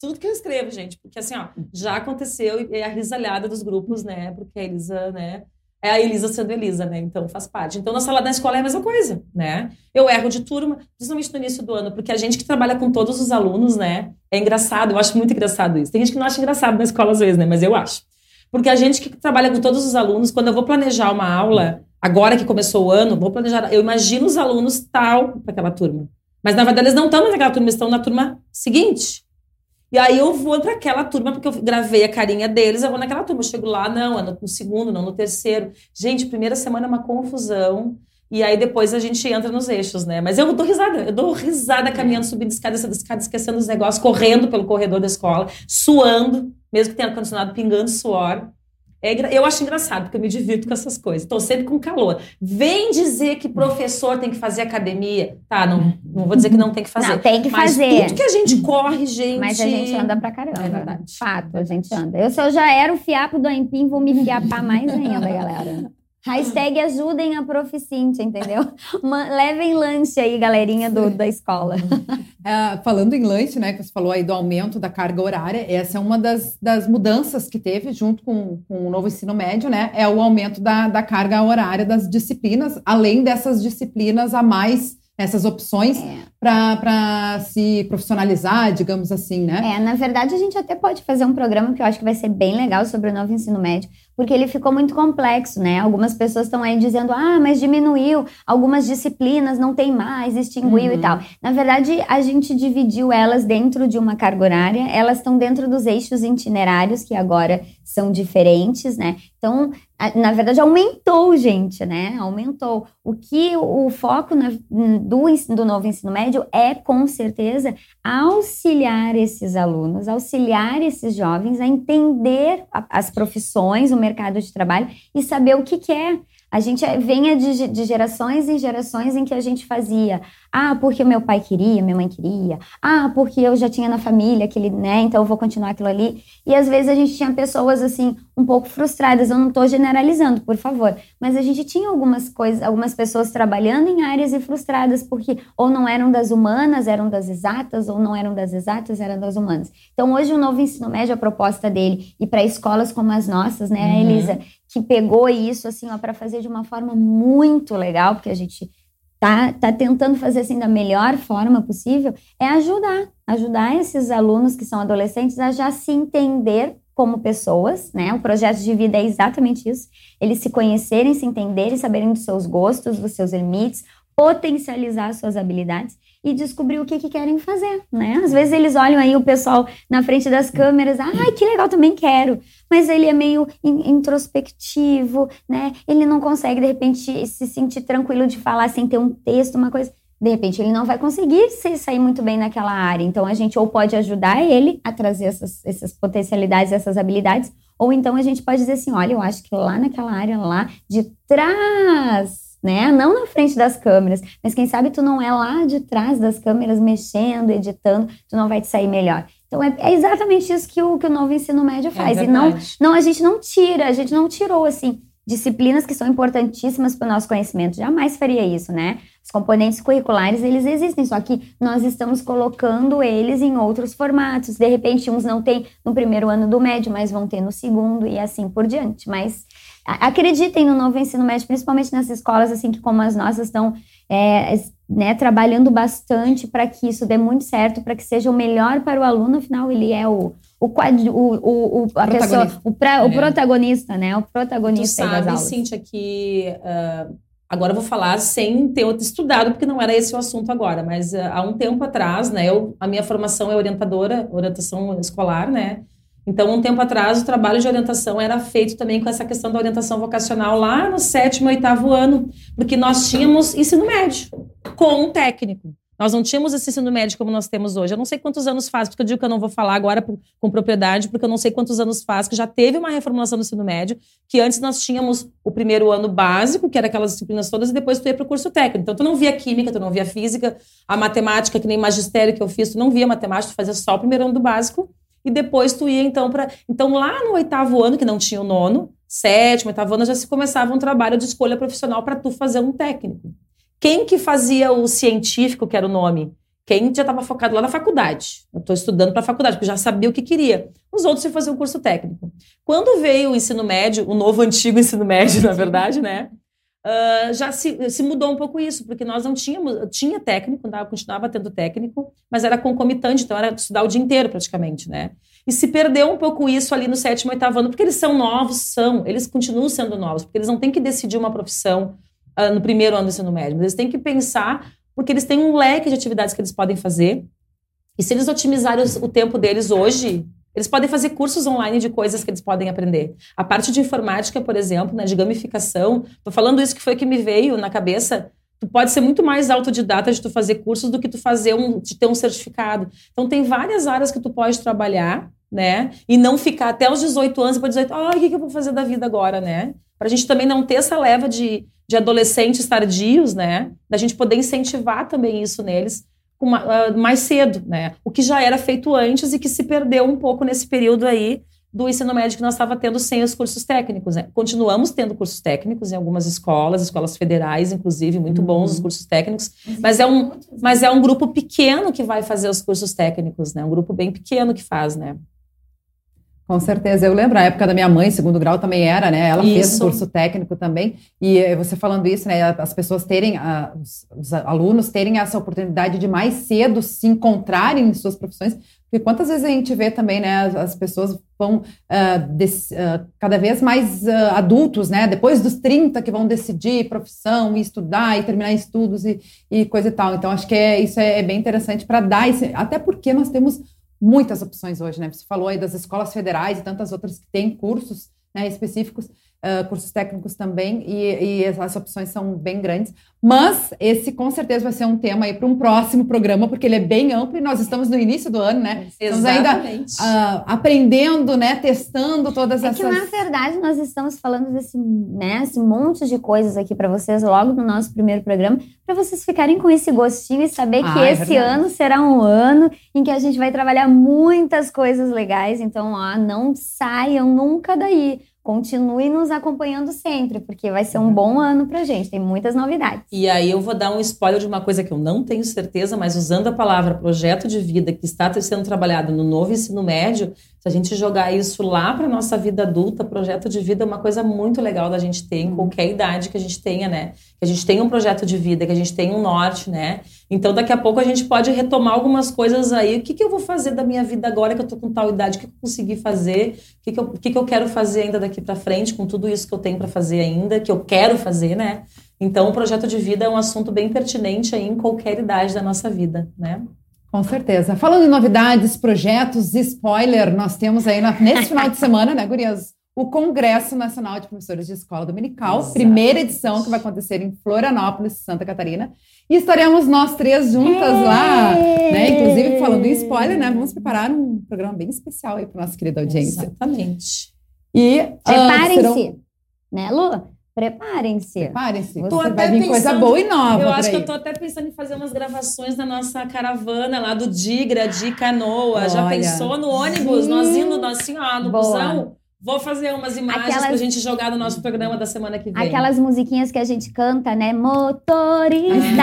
Tudo que eu escrevo, gente, porque assim, ó, já aconteceu e é a risalhada dos grupos, né? Porque a Elisa, né? É a Elisa sendo Elisa, né? Então faz parte. Então na sala da escola é a mesma coisa, né? Eu erro de turma, principalmente no início do ano, porque a gente que trabalha com todos os alunos, né? É engraçado, eu acho muito engraçado isso. Tem gente que não acha engraçado na escola às vezes, né? Mas eu acho. Porque a gente que trabalha com todos os alunos, quando eu vou planejar uma aula, agora que começou o ano, vou planejar, eu imagino os alunos tal para aquela turma. Mas na verdade eles não estão naquela turma, eles estão na turma seguinte. E aí eu vou para aquela turma, porque eu gravei a carinha deles, eu vou naquela turma. Eu chego lá, não, é no, segundo, não no terceiro. Gente, primeira semana é uma confusão. E aí depois a gente entra nos eixos, né? Mas eu dou risada, eu dou risada caminhando, subindo escada, escada, esquecendo os negócios, correndo pelo corredor da escola, suando, mesmo que tenha ar-condicionado, pingando suor. É, eu acho engraçado, porque eu me divirto com essas coisas. Estou sempre com calor. Vem dizer que professor tem que fazer academia. Tá, não, não vou dizer que não tem que fazer. Não, tem que mas fazer. tudo que a gente corre, gente... Mas a gente anda pra caramba. É verdade. Fato, a gente anda. Eu, se eu já era o fiapo do Empim, vou me fiapar mais ainda, galera. Hashtag ajudem a Proficinte, entendeu? levem lanche aí, galerinha do, da escola. É, falando em lanche, né, que você falou aí do aumento da carga horária, essa é uma das, das mudanças que teve junto com, com o novo ensino médio, né? É o aumento da, da carga horária das disciplinas, além dessas disciplinas a mais essas opções é. para se profissionalizar, digamos assim, né? É, na verdade, a gente até pode fazer um programa que eu acho que vai ser bem legal sobre o novo ensino médio, porque ele ficou muito complexo, né? Algumas pessoas estão aí dizendo, ah, mas diminuiu, algumas disciplinas não tem mais, extinguiu uhum. e tal. Na verdade, a gente dividiu elas dentro de uma carga horária, elas estão dentro dos eixos itinerários, que agora são diferentes, né? Então, na verdade, aumentou, gente, né? Aumentou. O que o foco na, do, do novo ensino médio é, com certeza, auxiliar esses alunos, auxiliar esses jovens a entender as profissões, o mercado de trabalho e saber o que, que é. A gente venha de, de, gerações em gerações em que a gente fazia, ah, porque meu pai queria, minha mãe queria, ah, porque eu já tinha na família aquele, né, então eu vou continuar aquilo ali. E às vezes a gente tinha pessoas assim, um pouco frustradas, eu não estou generalizando, por favor, mas a gente tinha algumas coisas, algumas pessoas trabalhando em áreas e frustradas porque ou não eram das humanas, eram das exatas, ou não eram das exatas, eram das humanas. Então hoje o novo ensino médio, a proposta dele, e para escolas como as nossas, né, uhum. Elisa, que pegou isso assim, ó, para fazer de uma forma muito legal, porque a gente tá, tá tentando fazer assim da melhor forma possível, é ajudar, ajudar esses alunos que são adolescentes a já se entender como pessoas, né? O projeto de vida é exatamente isso. Eles se conhecerem, se entenderem, saberem dos seus gostos, dos seus limites, potencializar suas habilidades e descobrir o que, que querem fazer, né? Às vezes eles olham aí o pessoal na frente das câmeras, ai, que legal, também quero. Mas ele é meio introspectivo, né? Ele não consegue, de repente, se sentir tranquilo de falar sem ter um texto, uma coisa. de repente ele não vai conseguir sair muito bem naquela área. Então a gente ou pode ajudar ele a trazer essas, essas potencialidades, essas habilidades, ou então a gente pode dizer assim: olha, eu acho que lá naquela área lá de trás, né? Não na frente das câmeras, mas quem sabe tu não é lá de trás das câmeras mexendo, editando, tu não vai te sair melhor. Então é, é exatamente isso que o, que o novo ensino médio é faz. É e não, não, a gente não tira, a gente não tirou assim disciplinas que são importantíssimas para o nosso conhecimento. Jamais faria isso, né? Os componentes curriculares, eles existem, só que nós estamos colocando eles em outros formatos. De repente, uns não têm no primeiro ano do médio, mas vão ter no segundo e assim por diante. Mas acreditem no novo ensino médio, principalmente nas escolas assim que como as nossas estão é, né, trabalhando bastante para que isso dê muito certo, para que seja o melhor para o aluno. Afinal, ele é o o, o, o, o, a pessoa, o, pra, é. o protagonista, né? O protagonista tu sabe, das aulas. Cíntia, que uh, agora eu vou falar sem ter estudado, porque não era esse o assunto agora, mas uh, há um tempo atrás, né? Eu, a minha formação é orientadora, orientação escolar, né? Então, um tempo atrás, o trabalho de orientação era feito também com essa questão da orientação vocacional lá no sétimo, oitavo ano, porque nós tínhamos ensino médio com um técnico. Nós não tínhamos esse ensino médio como nós temos hoje. Eu não sei quantos anos faz, porque eu digo que eu não vou falar agora com propriedade, porque eu não sei quantos anos faz que já teve uma reformulação do ensino médio, que antes nós tínhamos o primeiro ano básico, que era aquelas disciplinas todas, e depois tu ia para o curso técnico. Então, tu não via química, tu não via física, a matemática, que nem magistério que eu fiz, tu não via matemática, tu fazia só o primeiro ano do básico, e depois tu ia, então, para... Então, lá no oitavo ano, que não tinha o nono, sétimo, oitavo ano, já se começava um trabalho de escolha profissional para tu fazer um técnico. Quem que fazia o científico, que era o nome? Quem já estava focado lá na faculdade. Eu estou estudando para a faculdade, porque já sabia o que queria. Os outros iam fazer um curso técnico. Quando veio o ensino médio, o novo antigo ensino médio, na verdade, né? Uh, já se, se, mudou um pouco isso, porque nós não tínhamos, tinha técnico, continuava tendo técnico, mas era concomitante, então era estudar o dia inteiro praticamente, né? E se perdeu um pouco isso ali no sétimo, oitavo ano, porque eles são novos, são, eles continuam sendo novos, porque eles não têm que decidir uma profissão uh, no primeiro ano do ensino médio. Mas eles têm que pensar, porque eles têm um leque de atividades que eles podem fazer. E se eles otimizarem o tempo deles hoje, eles podem fazer cursos online de coisas que eles podem aprender. A parte de informática, por exemplo, né, de gamificação, tô falando isso que foi que me veio na cabeça. Tu pode ser muito mais autodidata de tu fazer cursos do que tu fazer um, de ter um certificado. Então tem várias áreas que tu pode trabalhar, né? E não ficar até os 18 anos para 18, ah, o que, que eu vou fazer da vida agora, né? Para a gente também não ter essa leva de, de adolescentes tardios, né? Da gente poder incentivar também isso neles mais cedo, né? O que já era feito antes e que se perdeu um pouco nesse período aí do ensino médio que nós estava tendo sem os cursos técnicos. Né? Continuamos tendo cursos técnicos em algumas escolas, escolas federais, inclusive, muito bons os uhum. cursos técnicos, mas é um, mas é um grupo pequeno que vai fazer os cursos técnicos, né? Um grupo bem pequeno que faz, né? Com certeza. Eu lembro, a época da minha mãe, segundo grau também era, né? Ela isso. fez curso técnico também. E eh, você falando isso, né? As pessoas terem, os, os, alunos terem essa oportunidade de mais cedo se encontrarem em suas profissões. Porque quantas vezes a gente vê também, né? As, as pessoas vão uh, des, uh, cada vez mais uh, adultos, né? Depois dos 30 que vão decidir profissão e estudar e terminar estudos e, e coisa e tal. Então, acho que é, isso é, é bem interessante para dar esse. Até porque nós temos muitas opções hoje, né? Você falou aí das escolas federais e tantas outras que têm cursos né, específicos uh, cursos técnicos também, e, e, as opções são bem grandes. Mas esse com certeza vai ser um tema aí para um próximo programa, porque ele é bem amplo e nós estamos no início do ano, né? Exatamente. Estamos ainda uh, aprendendo, né? Testando todas é essas. É que na verdade nós estamos falando desse, né, esse monte de coisas aqui para vocês logo no nosso primeiro programa, para vocês ficarem com esse gostinho e saber ah, que é esse verdade. ano será um ano em que a gente vai trabalhar muitas coisas legais. Então, ó, não saiam nunca daí continue nos acompanhando sempre, porque vai ser um bom ano pra gente, tem muitas novidades. E aí eu vou dar um spoiler de uma coisa que eu não tenho certeza, mas usando a palavra projeto de vida que está sendo trabalhado no novo ensino médio, se a gente jogar isso lá para nossa vida adulta, projeto de vida é uma coisa muito legal da gente ter em uhum. qualquer idade que a gente tenha, né? Que a gente tenha um projeto de vida, que a gente tenha um norte, né? Então daqui a pouco a gente pode retomar algumas coisas aí. O que, que eu vou fazer da minha vida agora que eu tô com tal idade? O que, que eu consegui fazer? O que, que, eu, o que, que eu quero fazer ainda daqui para frente com tudo isso que eu tenho para fazer ainda, que eu quero fazer, né? Então o projeto de vida é um assunto bem pertinente aí em qualquer idade da nossa vida, né? Com certeza. Falando em novidades, projetos, spoiler, nós temos aí nesse final de semana, né, Gurias? o Congresso Nacional de Professores de Escola Dominical, Exato. primeira edição que vai acontecer em Florianópolis, Santa Catarina. E estaremos nós três juntas lá, né? Inclusive, falando em spoiler, né? Vamos preparar um programa bem especial aí para nossa querida audiência. Exatamente. E ah, preparem-se, uh, serão... né, Lu? Preparem-se. Preparem-se. Vai vir pensando, coisa boa e nova. Eu acho que eu tô até pensando em fazer umas gravações da nossa caravana lá do Digra, de Canoa. Olha. Já pensou no ônibus? Sim. Nós indo assim, ó, no Boa. busão Vou fazer umas imagens Aquelas... pra gente jogar no nosso programa da semana que vem. Aquelas musiquinhas que a gente canta, né? Motorista.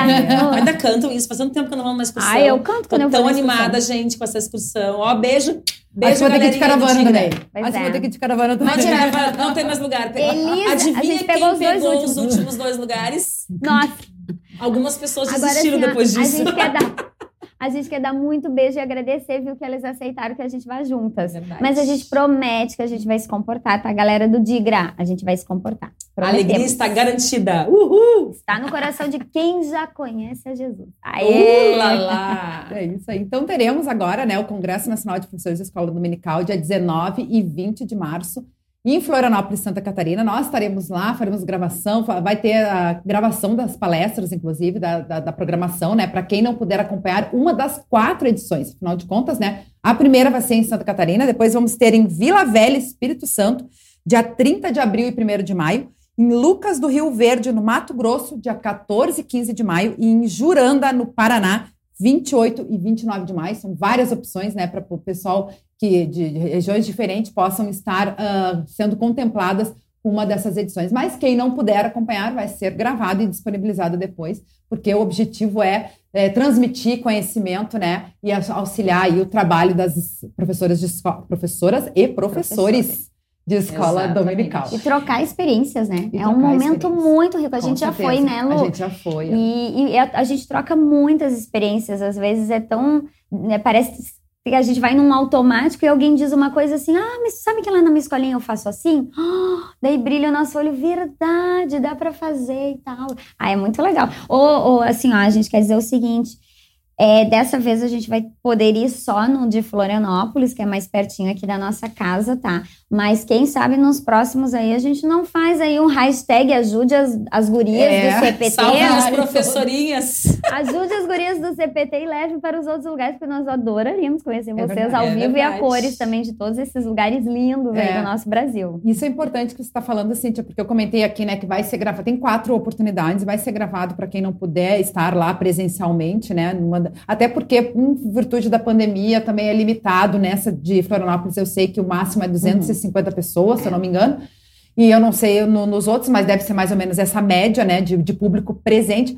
Ainda cantam isso, fazendo tempo que eu não vou numa excursão. Ah, eu canto quando Tô eu tão animada, gente, com essa excursão. Ó, beijo. Beijo, vou ter que ir de caravana também. Acho é. vou ter que ir de caravana também. Não, não tem mais lugar. Elisa, Adivinha quem pegou, os, pegou os últimos dois lugares? Nossa. Algumas pessoas desistiram Agora, assim, depois disso. A gente quer dar a gente quer dar muito beijo e agradecer, viu, que eles aceitaram que a gente vá juntas. Verdade. Mas a gente promete que a gente vai se comportar, tá? Galera do Digra, a gente vai se comportar. A alegria está garantida. Uhul! Está no coração de quem já conhece a Jesus. Aê! Uh, lá, lá. É isso aí. Então teremos agora, né, o Congresso Nacional de Professores de Escola Dominical, dia 19 e 20 de março em Florianópolis, Santa Catarina. Nós estaremos lá, faremos gravação, vai ter a gravação das palestras, inclusive, da, da, da programação, né? Para quem não puder acompanhar uma das quatro edições, afinal de contas, né? A primeira vai ser em Santa Catarina, depois vamos ter em Vila Velha, Espírito Santo, dia 30 de abril e 1 de maio, em Lucas do Rio Verde, no Mato Grosso, dia 14 e 15 de maio, e em Juranda, no Paraná, 28 e 29 de maio. São várias opções, né, para o pessoal que de, regiões diferentes possam estar uh, sendo contempladas uma dessas edições. Mas quem não puder acompanhar vai ser gravado e disponibilizado depois, porque o objetivo é, é transmitir conhecimento, né, e auxiliar o trabalho das professoras, de professoras e professores. professores de escola Exatamente. dominical. E trocar experiências, né? E é um momento muito rico. A gente já foi, né, Lu? A gente já foi. E, e a, a, gente troca muitas experiências. Às vezes é tão. Né, parece que a gente vai num automático e alguém diz uma coisa assim: ah, mas sabe que lá na minha escolinha eu faço assim? Oh, daí brilha o nosso olho, verdade, dá para fazer e tal. Ah, é muito legal. Ou, ou assim, ó, a gente quer dizer o seguinte: é, dessa vez a gente vai poder ir só no de Florianópolis, que é mais pertinho aqui da nossa casa, tá? Mas quem sabe nos próximos aí a gente não faz aí um hashtag ajude as, as gurias é, do CPT. Salve as professorinhas. Ajude as gurias do CPT e leve para os outros lugares, porque nós adoraríamos conhecer é vocês verdade, ao é vivo e a cores também de todos esses lugares lindos aí é. do nosso Brasil. Isso é importante que você está falando, Cíntia, porque eu comentei aqui, né, que vai ser gravado, tem quatro oportunidades, vai ser gravado para quem não puder estar lá presencialmente, né? Numa até porque, em virtude da pandemia, também é limitado nessa de Florianópolis. Eu sei que o máximo é 250 uhum. pessoas, se eu não me engano. E eu não sei no, nos outros, mas deve ser mais ou menos essa média, né, de, de público presente.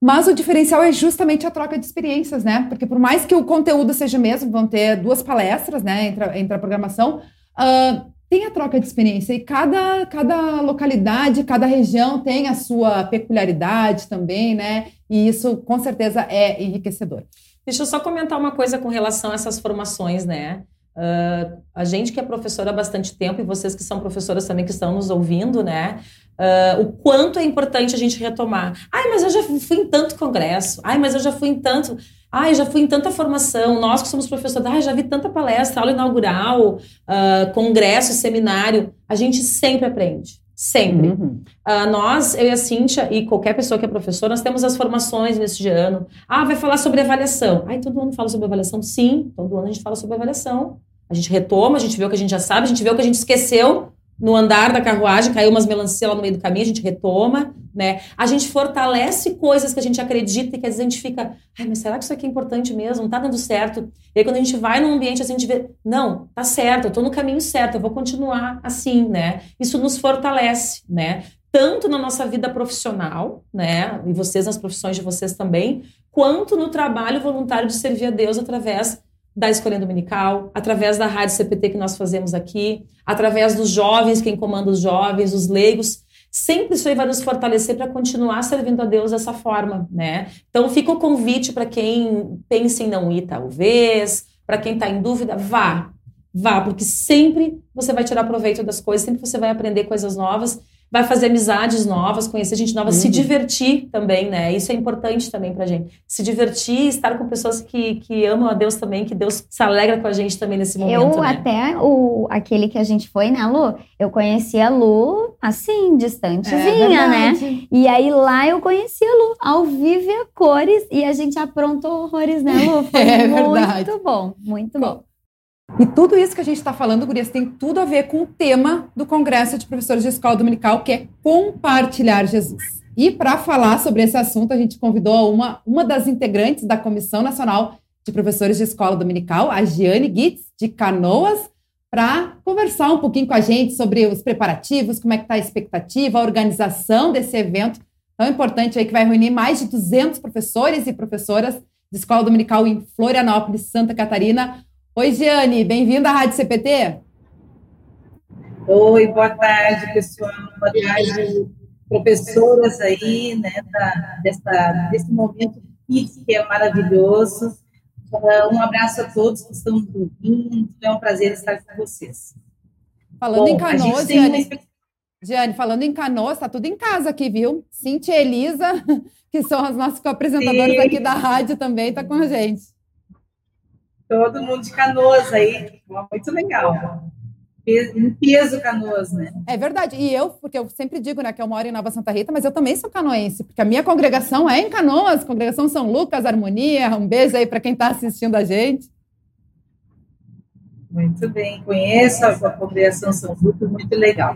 Mas o diferencial é justamente a troca de experiências, né? Porque por mais que o conteúdo seja mesmo, vão ter duas palestras, né, entre, entre a programação, uh, tem a troca de experiência e cada, cada localidade, cada região tem a sua peculiaridade também, né? E isso com certeza é enriquecedor. Deixa eu só comentar uma coisa com relação a essas formações, né? Uh, a gente que é professora há bastante tempo e vocês que são professoras também que estão nos ouvindo, né? Uh, o quanto é importante a gente retomar. Ai, mas eu já fui em tanto congresso. Ai, mas eu já fui em tanto. Ai, já fui em tanta formação. Nós que somos professores, ai, já vi tanta palestra, aula inaugural, uh, congresso, seminário. A gente sempre aprende. Sempre. Uhum. Uh, nós, eu e a Cíntia, e qualquer pessoa que é professora, nós temos as formações nesse ano. Ah, vai falar sobre avaliação. Ai, todo ano fala sobre avaliação? Sim, todo ano a gente fala sobre avaliação. A gente retoma, a gente vê o que a gente já sabe, a gente vê o que a gente esqueceu no andar da carruagem, caiu umas melancia lá no meio do caminho, a gente retoma, né? A gente fortalece coisas que a gente acredita e que às vezes a gente fica, ai, mas será que isso aqui é importante mesmo? Não tá dando certo. E aí quando a gente vai num ambiente assim, a gente vê, não, tá certo, eu tô no caminho certo, eu vou continuar assim, né? Isso nos fortalece, né? Tanto na nossa vida profissional, né? E vocês nas profissões de vocês também, quanto no trabalho voluntário de servir a Deus através da Escolinha Dominical, através da Rádio CPT que nós fazemos aqui, através dos jovens, quem comanda os jovens, os leigos. Sempre isso aí vai nos fortalecer para continuar servindo a Deus dessa forma, né? Então fica o convite para quem pensa em não ir talvez, para quem está em dúvida, vá, vá, porque sempre você vai tirar proveito das coisas, sempre você vai aprender coisas novas. Vai fazer amizades novas, conhecer gente nova, uhum. se divertir também, né? Isso é importante também pra gente. Se divertir, estar com pessoas que, que amam a Deus também, que Deus se alegra com a gente também nesse momento. Eu né? até, o, aquele que a gente foi, né, Lu? Eu conheci a Lu, assim, distantezinha, é né? E aí lá eu conheci a Lu, ao vivo e a cores, e a gente aprontou horrores, né, Lu? Foi é muito verdade. bom, muito bom. E tudo isso que a gente está falando, Gurias, tem tudo a ver com o tema do Congresso de Professores de Escola Dominical, que é compartilhar Jesus. E para falar sobre esse assunto, a gente convidou uma, uma das integrantes da Comissão Nacional de Professores de Escola Dominical, a Giane Gitz, de Canoas, para conversar um pouquinho com a gente sobre os preparativos, como é que está a expectativa, a organização desse evento tão importante aí que vai reunir mais de 200 professores e professoras de escola dominical em Florianópolis, Santa Catarina. Oi, Giane, bem-vinda à Rádio CPT. Oi, boa tarde, pessoal. Boa tarde, professoras aí, né, da, dessa, desse momento que é maravilhoso. Uh, um abraço a todos que estão nos ouvindo. É um prazer estar com vocês. Falando Bom, em Canoas, Giane, Giane, falando em Canoas, tá tudo em casa aqui, viu? Cintia e Elisa, que são as nossas co-apresentadoras aqui da rádio também, tá com a gente todo mundo de canoas aí, muito legal. Em peso canoas, né? É verdade. E eu, porque eu sempre digo, né, que eu moro em Nova Santa Rita, mas eu também sou canoense, porque a minha congregação é em Canoas, congregação São Lucas, Harmonia. Um beijo aí para quem está assistindo a gente. Muito bem, conheço a congregação São Lucas, muito legal.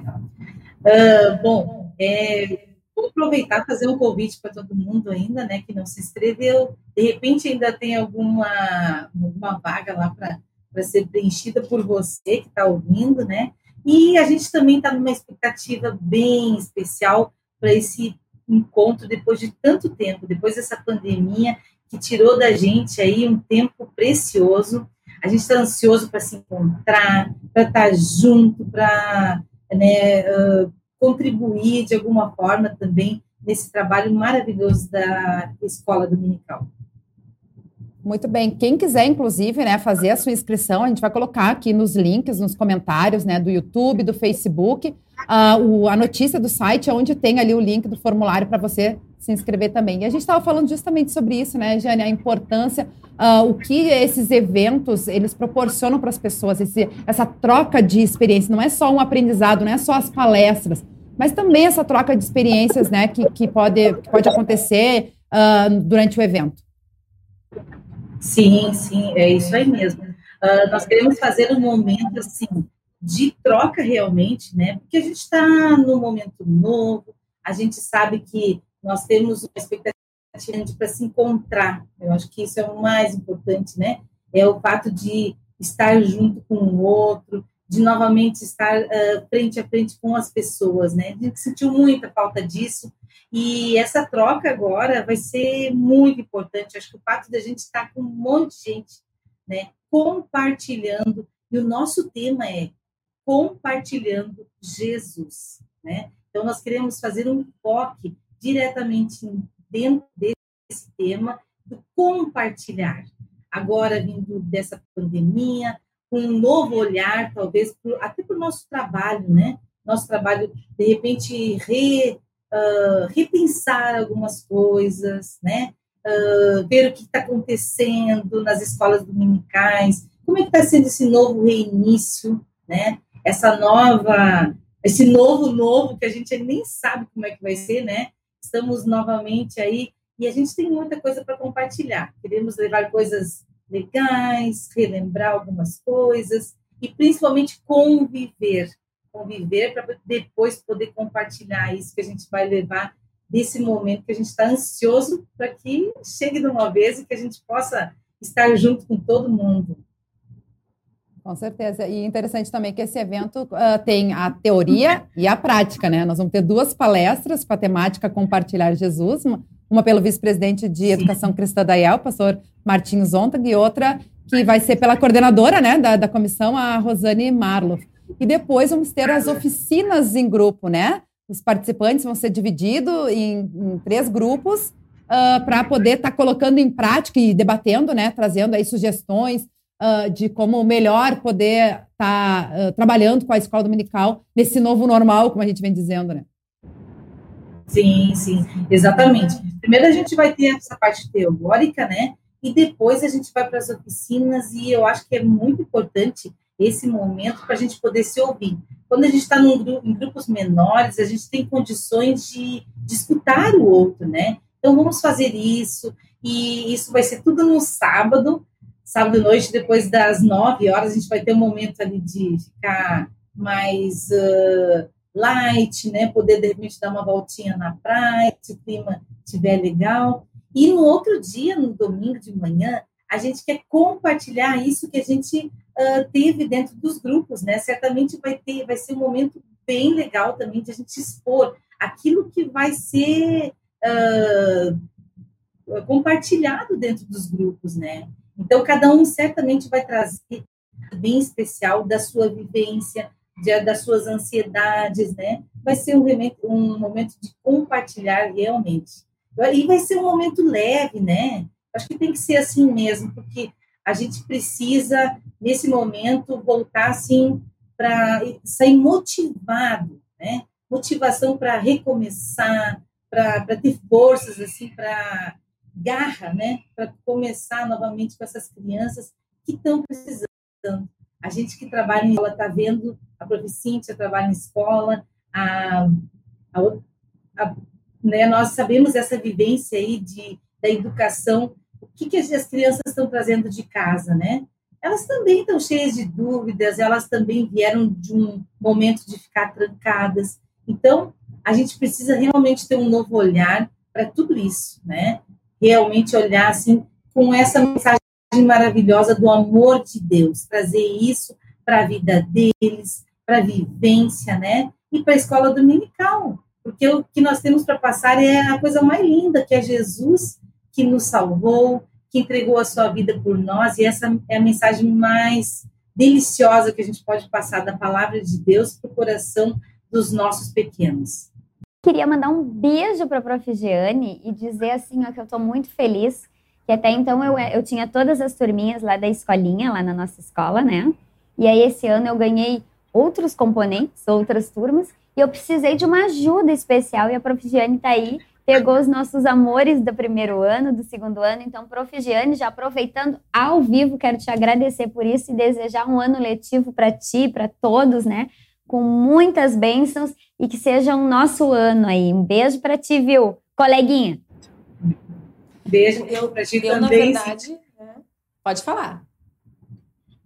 Uh, bom, é, Vou aproveitar fazer um convite para todo mundo ainda, né, que não se inscreveu. De repente ainda tem alguma, alguma vaga lá para ser preenchida por você que está ouvindo, né? E a gente também está numa expectativa bem especial para esse encontro depois de tanto tempo, depois dessa pandemia que tirou da gente aí um tempo precioso. A gente está ansioso para se encontrar, para estar tá junto, para né, uh, contribuir de alguma forma também nesse trabalho maravilhoso da escola dominical. Muito bem. Quem quiser, inclusive, né, fazer a sua inscrição, a gente vai colocar aqui nos links, nos comentários, né, do YouTube, do Facebook, uh, o, a notícia do site, onde tem ali o link do formulário para você se inscrever também. E a gente estava falando justamente sobre isso, né, Jane, a importância, uh, o que esses eventos eles proporcionam para as pessoas, esse, essa troca de experiência. Não é só um aprendizado, não é só as palestras, mas também essa troca de experiências, né, que, que, pode, que pode acontecer uh, durante o evento. Sim, sim, é isso aí mesmo. Uh, nós queremos fazer um momento, assim, de troca realmente, né, porque a gente está num momento novo, a gente sabe que nós temos uma expectativa para se encontrar, eu acho que isso é o mais importante, né, é o fato de estar junto com o outro, de novamente estar uh, frente a frente com as pessoas, né? A gente sentiu muita falta disso e essa troca agora vai ser muito importante. Acho que o fato da gente estar com um monte de gente, né, compartilhando e o nosso tema é compartilhando Jesus, né? Então nós queremos fazer um foco diretamente dentro desse tema do compartilhar. Agora vindo dessa pandemia, um novo olhar, talvez, até para o nosso trabalho, né? Nosso trabalho, de repente, re, uh, repensar algumas coisas, né? Uh, ver o que está acontecendo nas escolas dominicais, como é que está sendo esse novo reinício, né? Essa nova, esse novo novo que a gente nem sabe como é que vai ser, né? Estamos novamente aí e a gente tem muita coisa para compartilhar. Queremos levar coisas legais, relembrar algumas coisas e principalmente conviver, conviver para depois poder compartilhar isso que a gente vai levar desse momento que a gente está ansioso para que chegue de uma vez e que a gente possa estar junto com todo mundo. Com certeza. E interessante também que esse evento uh, tem a teoria e a prática, né? Nós vamos ter duas palestras com a temática Compartilhar Jesus, uma, pelo vice-presidente de Educação Cristã da IEL, pastor Martins Zontag, e outra que vai ser pela coordenadora né, da, da comissão, a Rosane Marlo. E depois vamos ter as oficinas em grupo, né? Os participantes vão ser divididos em, em três grupos uh, para poder estar tá colocando em prática e debatendo, né? Trazendo aí sugestões uh, de como melhor poder estar tá, uh, trabalhando com a escola dominical nesse novo normal, como a gente vem dizendo, né? Sim, sim, exatamente. Primeiro a gente vai ter essa parte teórica, né? E depois a gente vai para as oficinas e eu acho que é muito importante esse momento para a gente poder se ouvir. Quando a gente está em grupos menores, a gente tem condições de, de escutar o outro, né? Então vamos fazer isso, e isso vai ser tudo no sábado, sábado à noite, depois das nove horas, a gente vai ter um momento ali de ficar mais uh, light, né? Poder de repente dar uma voltinha na praia, se o clima estiver legal. E no outro dia, no domingo de manhã, a gente quer compartilhar isso que a gente uh, teve dentro dos grupos, né? Certamente vai ter, vai ser um momento bem legal também de a gente expor aquilo que vai ser uh, compartilhado dentro dos grupos, né? Então, cada um certamente vai trazer bem especial da sua vivência, de, das suas ansiedades, né? Vai ser um, um momento de compartilhar realmente. E vai ser um momento leve, né? Acho que tem que ser assim mesmo, porque a gente precisa, nesse momento, voltar assim para sair motivado, né? Motivação para recomeçar, para ter forças, assim, para garra, né? Para começar novamente com essas crianças que estão precisando. A gente que trabalha em escola está vendo, a prof. Cíntia trabalha em escola, a, a, a, né, nós sabemos essa vivência aí de, da educação, o que, que as crianças estão trazendo de casa, né? Elas também estão cheias de dúvidas, elas também vieram de um momento de ficar trancadas. Então, a gente precisa realmente ter um novo olhar para tudo isso, né? Realmente olhar assim com essa mensagem maravilhosa do amor de Deus, trazer isso para a vida deles, para a vivência, né? E para a escola dominical, porque o que nós temos para passar é a coisa mais linda, que é Jesus que nos salvou, que entregou a sua vida por nós, e essa é a mensagem mais deliciosa que a gente pode passar da palavra de Deus para o coração dos nossos pequenos. Queria mandar um beijo para a Prof. Giane e dizer assim, ó, que eu estou muito feliz, que até então eu, eu tinha todas as turminhas lá da escolinha, lá na nossa escola, né? E aí esse ano eu ganhei outros componentes, outras turmas, e eu precisei de uma ajuda especial, e a Prof. Giane está aí, pegou os nossos amores do primeiro ano, do segundo ano, então, Prof. Giane, já aproveitando ao vivo, quero te agradecer por isso e desejar um ano letivo para ti, para todos, né? Com muitas bênçãos e que seja um nosso ano aí. Um beijo para ti, viu, coleguinha? Beijo para ti eu, também. Na verdade, né? pode falar.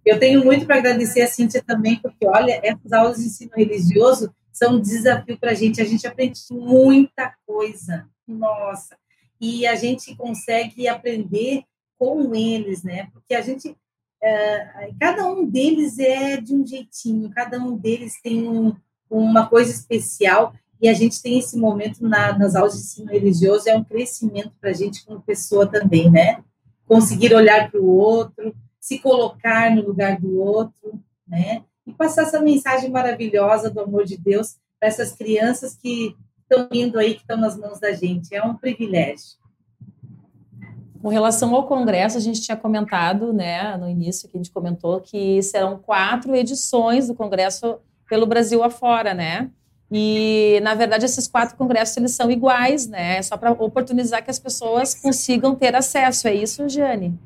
Eu tenho muito para agradecer a Cíntia também, porque, olha, essas aulas de ensino religioso são um desafio para a gente. A gente aprende muita coisa, nossa. E a gente consegue aprender com eles, né? Porque a gente, é, cada um deles é de um jeitinho, cada um deles tem um, uma coisa especial. E a gente tem esse momento na, nas aulas de ensino religioso, é um crescimento para a gente como pessoa também, né? Conseguir olhar para o outro, se colocar no lugar do outro, né? E passar essa mensagem maravilhosa do amor de Deus para essas crianças que estão vindo aí, que estão nas mãos da gente. É um privilégio. Com relação ao congresso, a gente tinha comentado, né, no início que a gente comentou que serão quatro edições do congresso pelo Brasil afora, né? E, na verdade, esses quatro congressos eles são iguais, né? É só para oportunizar que as pessoas consigam ter acesso. É isso, Jane?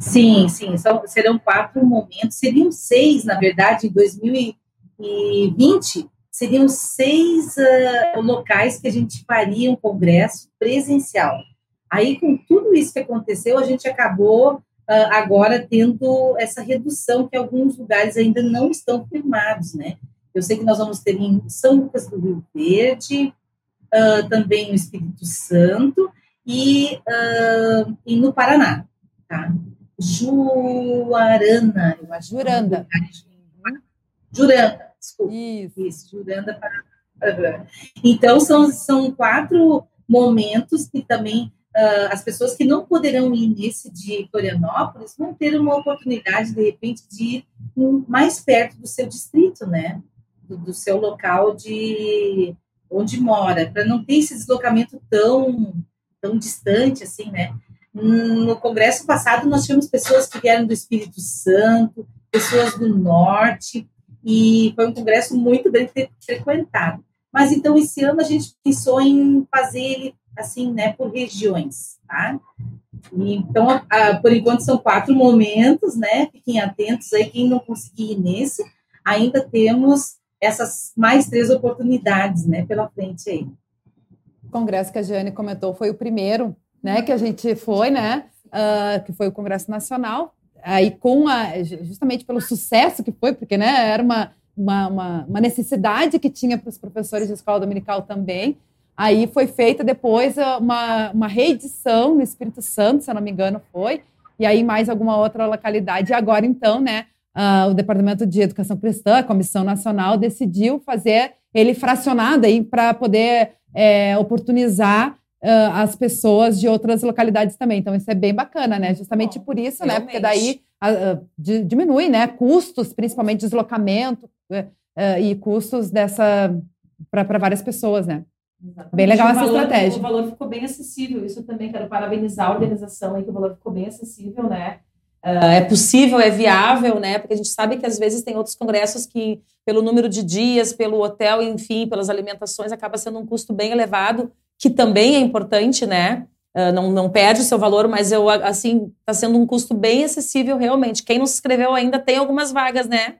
Sim, sim, são, serão quatro momentos, seriam seis, na verdade, em 2020, seriam seis uh, locais que a gente faria um congresso presencial. Aí, com tudo isso que aconteceu, a gente acabou uh, agora tendo essa redução, que alguns lugares ainda não estão firmados, né? Eu sei que nós vamos ter em São Lucas do Rio Verde, uh, também no Espírito Santo e, e no Paraná, tá? Juarana, eu acho. Juranda. Juranda, desculpa. Isso. Isso, Juranda para. Então, são, são quatro momentos que também uh, as pessoas que não poderão ir nesse de Florianópolis vão ter uma oportunidade, de repente, de ir mais perto do seu distrito, né? Do, do seu local de onde mora, para não ter esse deslocamento tão, tão distante, assim, né? No congresso passado, nós tivemos pessoas que vieram do Espírito Santo, pessoas do Norte, e foi um congresso muito bem frequentado. Mas então esse ano a gente pensou em fazer ele assim, né, por regiões, tá? Então, a, por enquanto são quatro momentos, né? Fiquem atentos aí, quem não conseguir ir nesse, ainda temos essas mais três oportunidades, né, pela frente aí. O congresso que a Jane comentou foi o primeiro, né, que a gente foi, né, uh, que foi o Congresso Nacional, aí com a, justamente pelo sucesso que foi, porque, né, era uma, uma, uma, uma necessidade que tinha para os professores de escola dominical também, Aí foi feita depois uma, uma reedição no Espírito Santo, se eu não me engano, foi, e aí mais alguma outra localidade. E agora, então, né, uh, o Departamento de Educação Cristã, a Comissão Nacional, decidiu fazer ele fracionado para poder é, oportunizar uh, as pessoas de outras localidades também. Então, isso é bem bacana, né? Justamente Bom, por isso, realmente. né? Porque daí uh, diminui, né? Custos, principalmente deslocamento e custos dessa para várias pessoas, né? Exatamente. Bem legal essa valor, estratégia. O valor ficou bem acessível. Isso também quero parabenizar a organização aí, que o valor ficou bem acessível, né? Uh, é possível, é viável, né? Porque a gente sabe que às vezes tem outros congressos que, pelo número de dias, pelo hotel, enfim, pelas alimentações, acaba sendo um custo bem elevado, que também é importante, né? Uh, não, não perde o seu valor, mas eu, assim, está sendo um custo bem acessível realmente. Quem não se inscreveu ainda tem algumas vagas, né?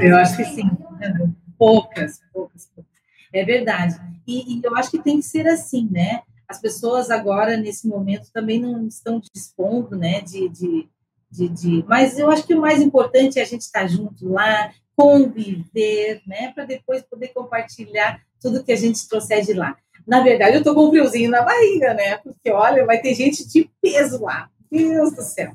Eu acho que sim. Poucas, poucas, poucas. É verdade. E, e, eu acho que tem que ser assim, né? As pessoas agora, nesse momento, também não estão dispondo, né? De, de, de, de... Mas eu acho que o mais importante é a gente estar junto lá, conviver, né? Para depois poder compartilhar tudo que a gente trouxer de lá. Na verdade, eu estou com um friozinho na barriga, né? Porque, olha, vai ter gente de peso lá. Deus do céu.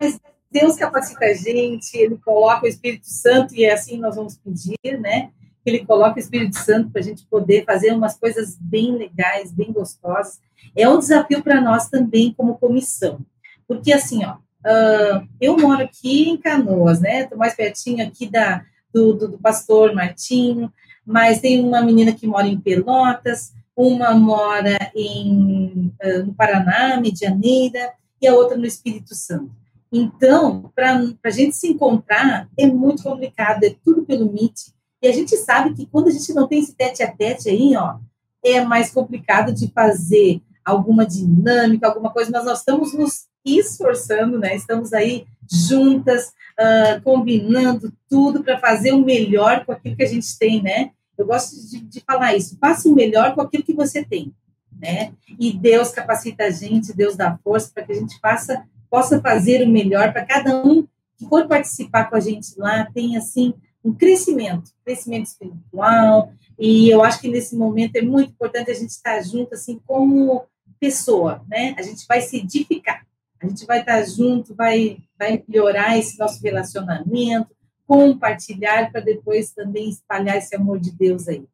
Mas Deus capacita a gente, Ele coloca o Espírito Santo e é assim nós vamos pedir, né? Que ele coloca o Espírito Santo para a gente poder fazer umas coisas bem legais, bem gostosas. É um desafio para nós também como comissão, porque assim, ó, uh, eu moro aqui em Canoas, né? Estou mais pertinho aqui da do, do, do, pastor Martinho, mas tem uma menina que mora em Pelotas, uma mora em, uh, no Paraná, Medianeira, e a outra no Espírito Santo. Então, para a gente se encontrar é muito complicado, é tudo pelo Meet, e a gente sabe que quando a gente não tem esse tete a tete aí, ó, é mais complicado de fazer alguma dinâmica, alguma coisa, mas nós estamos nos esforçando, né? Estamos aí juntas, uh, combinando tudo para fazer o melhor com aquilo que a gente tem, né? Eu gosto de, de falar isso. Faça o melhor com aquilo que você tem, né? E Deus capacita a gente, Deus dá força para que a gente faça, possa fazer o melhor para cada um que for participar com a gente lá, tem assim um crescimento, crescimento espiritual, e eu acho que nesse momento é muito importante a gente estar junto, assim, como pessoa, né? A gente vai se edificar, a gente vai estar junto, vai, vai melhorar esse nosso relacionamento, compartilhar para depois também espalhar esse amor de Deus aí.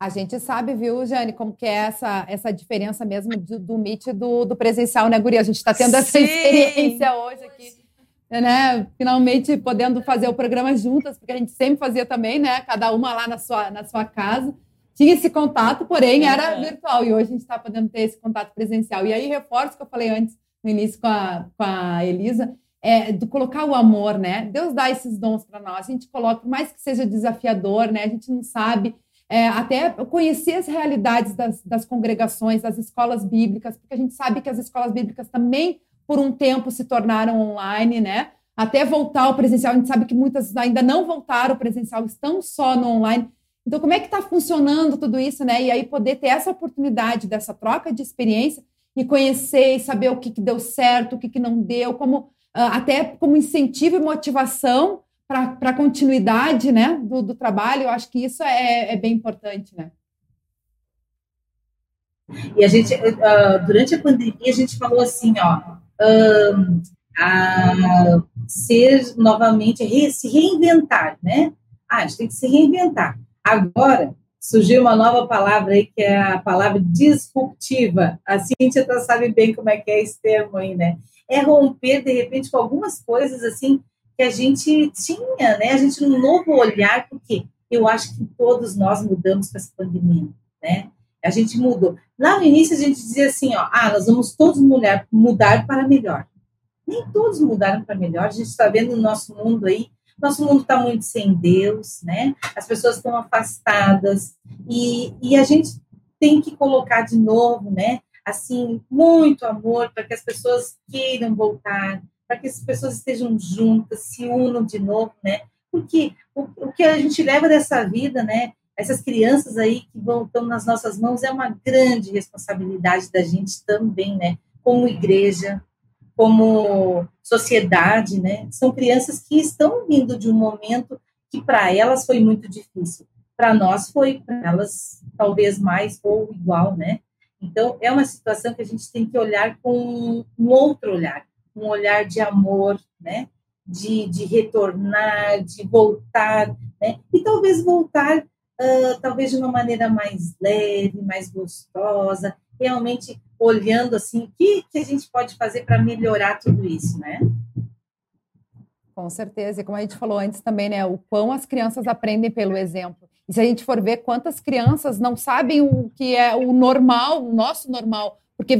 A gente sabe, viu, Jane, como que é essa, essa diferença mesmo do, do MIT e do, do presencial, né, Guria? A gente está tendo essa Sim. experiência hoje aqui né, finalmente podendo fazer o programa juntas, porque a gente sempre fazia também, né, cada uma lá na sua, na sua casa. Tinha esse contato, porém era virtual, e hoje a gente está podendo ter esse contato presencial. E aí, reforço o que eu falei antes, no início com a, com a Elisa, é de colocar o amor, né? Deus dá esses dons para nós, a gente coloca, por mais que seja desafiador, né? A gente não sabe, é, até conhecer as realidades das, das congregações, das escolas bíblicas, porque a gente sabe que as escolas bíblicas também por um tempo se tornaram online, né? Até voltar ao presencial, a gente sabe que muitas ainda não voltaram ao presencial, estão só no online. Então, como é que está funcionando tudo isso, né? E aí poder ter essa oportunidade dessa troca de experiência e conhecer e saber o que, que deu certo, o que, que não deu, como ah, até como incentivo e motivação para a continuidade né, do, do, trabalho, eu acho que isso é, é bem importante, né? E a gente, uh, durante a pandemia, a gente falou assim, ó, a ser novamente, re, se reinventar, né? Ah, a gente tem que se reinventar. Agora, surgiu uma nova palavra aí, que é a palavra disruptiva. A Cíntia tá, sabe bem como é que é esse termo aí, né? É romper, de repente, com algumas coisas, assim, que a gente tinha, né? A gente um novo olhar, porque eu acho que todos nós mudamos com essa pandemia, né? A gente mudou. Lá no início a gente dizia assim, ó, ah, nós vamos todos mudar, mudar para melhor. Nem todos mudaram para melhor. A gente está vendo no nosso mundo aí Nosso mundo está muito sem Deus, né? As pessoas estão afastadas e, e a gente tem que colocar de novo, né? Assim, muito amor para que as pessoas queiram voltar, para que as pessoas estejam juntas, se unam de novo, né? Porque o, o que a gente leva dessa vida, né? Essas crianças aí que vão estão nas nossas mãos é uma grande responsabilidade da gente também, né? Como igreja, como sociedade, né? São crianças que estão vindo de um momento que para elas foi muito difícil. Para nós foi, para elas talvez mais ou igual, né? Então é uma situação que a gente tem que olhar com um outro olhar, um olhar de amor, né? De, de retornar, de voltar, né? E talvez voltar, uh, talvez de uma maneira mais leve, mais gostosa, realmente olhando assim, o que, que a gente pode fazer para melhorar tudo isso, né? Com certeza, e como a gente falou antes também, né, o quão as crianças aprendem pelo exemplo. E se a gente for ver quantas crianças não sabem o que é o normal, o nosso normal, porque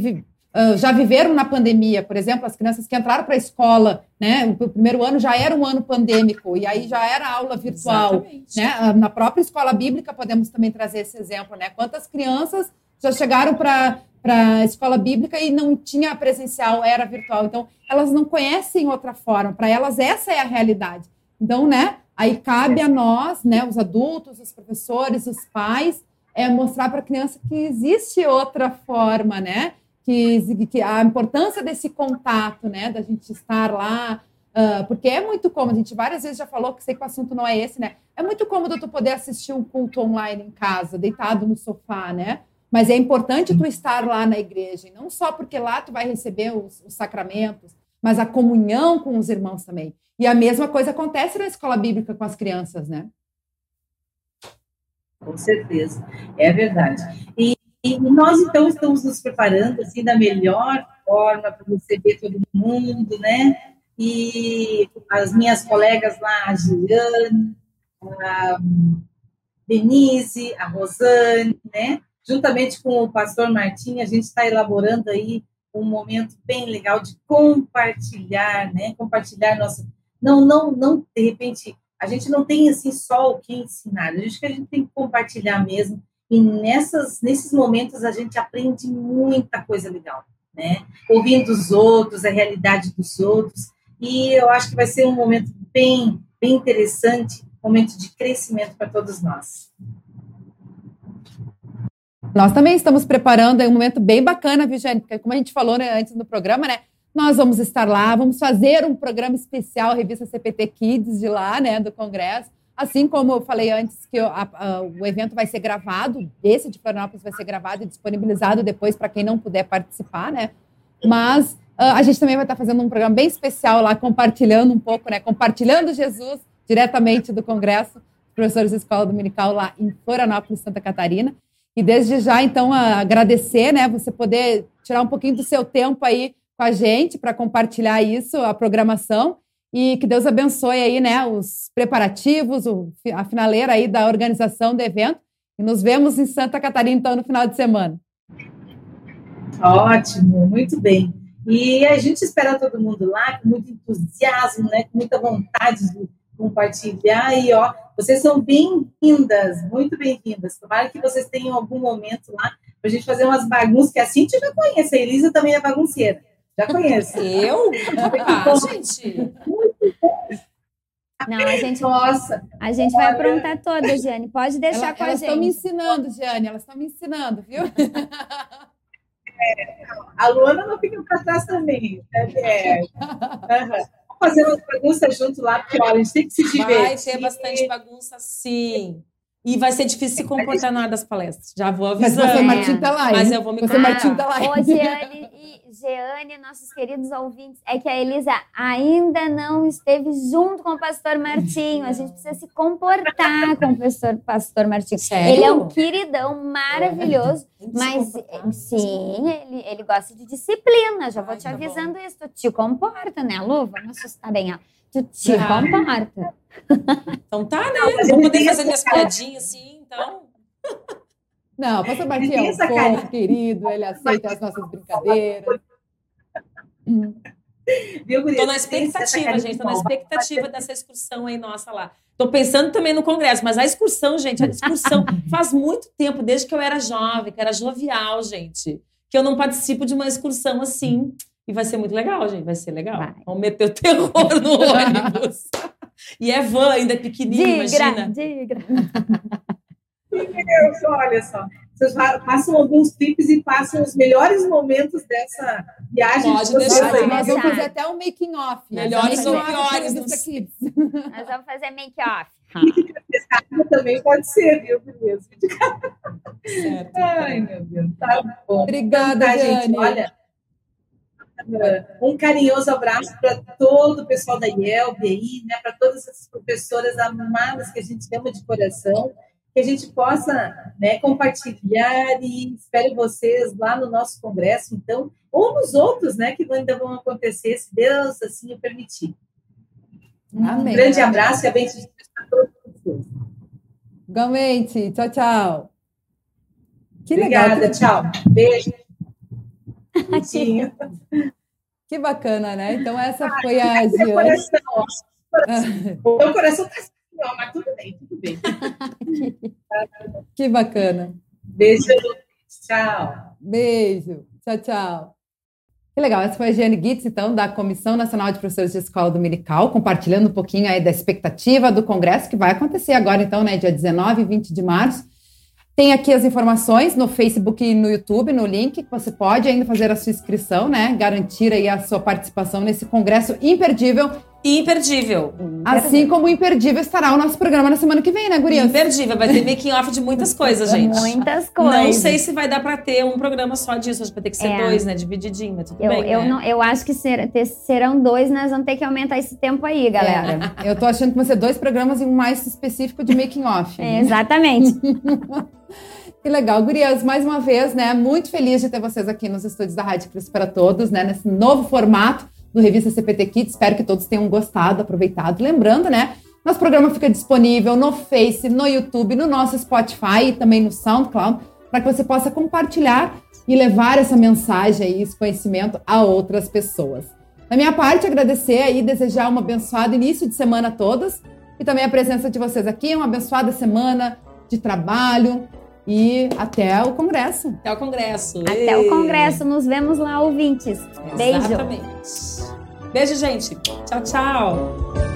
uh, já viveram na pandemia, por exemplo, as crianças que entraram para a escola, né? O primeiro ano já era um ano pandêmico, e aí já era aula virtual. Né? Uh, na própria escola bíblica podemos também trazer esse exemplo, né? Quantas crianças já chegaram para para a escola bíblica e não tinha presencial, era virtual. Então, elas não conhecem outra forma. Para elas, essa é a realidade. Então, né? Aí cabe a nós, né, os adultos, os professores, os pais, é mostrar para a criança que existe outra forma, né? Que, que a importância desse contato, né, da gente estar lá, uh, porque é muito cômodo, a gente várias vezes já falou que sei que o assunto não é esse, né? É muito cômodo tu poder assistir um culto online em casa, deitado no sofá, né? Mas é importante tu estar lá na igreja, e não só porque lá tu vai receber os, os sacramentos, mas a comunhão com os irmãos também. E a mesma coisa acontece na escola bíblica com as crianças, né? Com certeza, é verdade. E e nós, então, estamos nos preparando, assim, da melhor forma para receber todo mundo, né? E as minhas colegas lá, a Giane, a Denise, a Rosane, né? Juntamente com o pastor Martim, a gente está elaborando aí um momento bem legal de compartilhar, né? Compartilhar nossa... Não, não, não, de repente, a gente não tem, assim, só o que ensinar. A gente, a gente tem que compartilhar mesmo e nessas, nesses momentos a gente aprende muita coisa legal, né? Ouvindo os outros, a realidade dos outros. E eu acho que vai ser um momento bem, bem interessante, momento de crescimento para todos nós. Nós também estamos preparando um momento bem bacana, viu, Jane? Porque como a gente falou né, antes no programa, né? Nós vamos estar lá, vamos fazer um programa especial, revista CPT Kids de lá, né, do Congresso. Assim como eu falei antes que a, a, o evento vai ser gravado, esse de Florianópolis vai ser gravado e disponibilizado depois para quem não puder participar, né? Mas uh, a gente também vai estar fazendo um programa bem especial lá, compartilhando um pouco, né? Compartilhando Jesus diretamente do Congresso, professores da Escola Dominical lá em Florianópolis, Santa Catarina. E desde já, então, agradecer, né? Você poder tirar um pouquinho do seu tempo aí com a gente para compartilhar isso, a programação. E que Deus abençoe aí, né, os preparativos, a finaleira aí da organização do evento. E nos vemos em Santa Catarina, então, no final de semana. Ótimo, muito bem. E a gente espera todo mundo lá com muito entusiasmo, né, com muita vontade de compartilhar. E, ó, vocês são bem-vindas, muito bem-vindas. Tomara que vocês tenham algum momento lá para a gente fazer umas bagunças, que a Cintia já conhece, a Elisa também é bagunceira. Já conhece. Eu? Ah, gente. Não, a gente, Nossa, a gente vai aprontar toda, Giane. Pode deixar Ela, com a elas gente. Elas estão me ensinando, Giane. Elas estão me ensinando, viu? É, a Luana não fica para trás também. É, é. Uhum. Vamos fazer umas bagunças junto lá, porque olha, a gente tem que se divertir. Vai ter bastante bagunça, sim. E vai ser difícil se comportar na hora das palestras. Já vou avisar. Mas você, Martim, tá lá. Mas eu vou me Você, Martim, tá lá. Ô, Giane e Jeane, nossos queridos ouvintes, é que a Elisa ainda não esteve junto com o pastor Martinho. A gente precisa se comportar com o pastor, pastor Martinho. Sério? Ele é um queridão maravilhoso. É. Mas, sim, ele, ele gosta de disciplina. Já vou Ai, te tá avisando tá isso. Tu te comporta, né, Lu? Vamos assustar bem ela. Tu te ah. comporta. Então tá, né? Vou poder fazer minhas piadinhas assim, então. Não, o pastor Martim é um fofo, querido, ele aceita as nossas brincadeiras. Estou na expectativa, gente. Estou na expectativa dessa excursão aí nossa lá. Estou pensando também no congresso, mas a excursão, gente, a excursão faz muito tempo, desde que eu era jovem, que era jovial, gente, que eu não participo de uma excursão assim. E vai ser muito legal, gente. Vai ser legal. Vai. Vamos meter o terror no ônibus. E é van, ainda é pequenininho, digra, imagina. Digra. Deus, olha só. Vocês passam alguns clipes e passam os melhores momentos dessa viagem. Pode de deixar. Aí. Nós vamos fazer até um making off. Melhores ou piores. Nós vamos fazer make off. também pode ser, viu, beleza? Certo. Ai, meu Deus. Tá bom. Obrigada, então, tá, gente. Olha, um carinhoso abraço para todo o pessoal da IELB aí, né, para todas essas professoras amadas que a gente ama de coração que a gente possa né, compartilhar e espero vocês lá no nosso congresso, então, ou nos outros, né, que ainda vão acontecer, se Deus assim o permitir. Amém. Um grande abraço e a bênção para todos vocês. Igualmente. Tchau, tchau. Que Obrigada, legal. tchau. Beijo. que bacana, né? Então, essa ah, foi a Giane. Coração, Meu coração está não, mas tudo bem, tudo bem. que bacana. Beijo, tchau. Beijo, tchau, tchau. Que legal, essa foi a Giane Gitz, então, da Comissão Nacional de Professores de Escola Dominical, compartilhando um pouquinho aí da expectativa do congresso que vai acontecer agora, então, né, dia 19 e 20 de março. Tem aqui as informações no Facebook e no YouTube, no link, que você pode ainda fazer a sua inscrição, né, garantir aí a sua participação nesse congresso imperdível Imperdível. Assim como imperdível estará o nosso programa na semana que vem, né, Gurias? Imperdível. Vai ter making off de muitas coisas, gente. Muitas coisas. Não sei se vai dar pra ter um programa só disso. Acho que vai ter que ser é. dois, né? Divididinho, mas tudo eu, bem, eu né? Não, eu acho que ser, ter, serão dois, nós vamos ter que aumentar esse tempo aí, galera. É. Eu tô achando que vão ser dois programas e um mais específico de making off. É, exatamente. Que legal, Gurias, mais uma vez, né? Muito feliz de ter vocês aqui nos estúdios da Rádio Cristo para Todos, né? Nesse novo formato do Revista CPT Kids. Espero que todos tenham gostado, aproveitado. Lembrando, né? Nosso programa fica disponível no Face, no YouTube, no nosso Spotify e também no SoundCloud, para que você possa compartilhar e levar essa mensagem e esse conhecimento a outras pessoas. Da minha parte, agradecer aí, desejar um abençoado início de semana a todos e também a presença de vocês aqui, uma abençoada semana de trabalho e até o congresso. Até o congresso. Até Ei. o congresso. Nos vemos lá, ouvintes. Beijo. Exatamente. Beijo, gente. Tchau, tchau.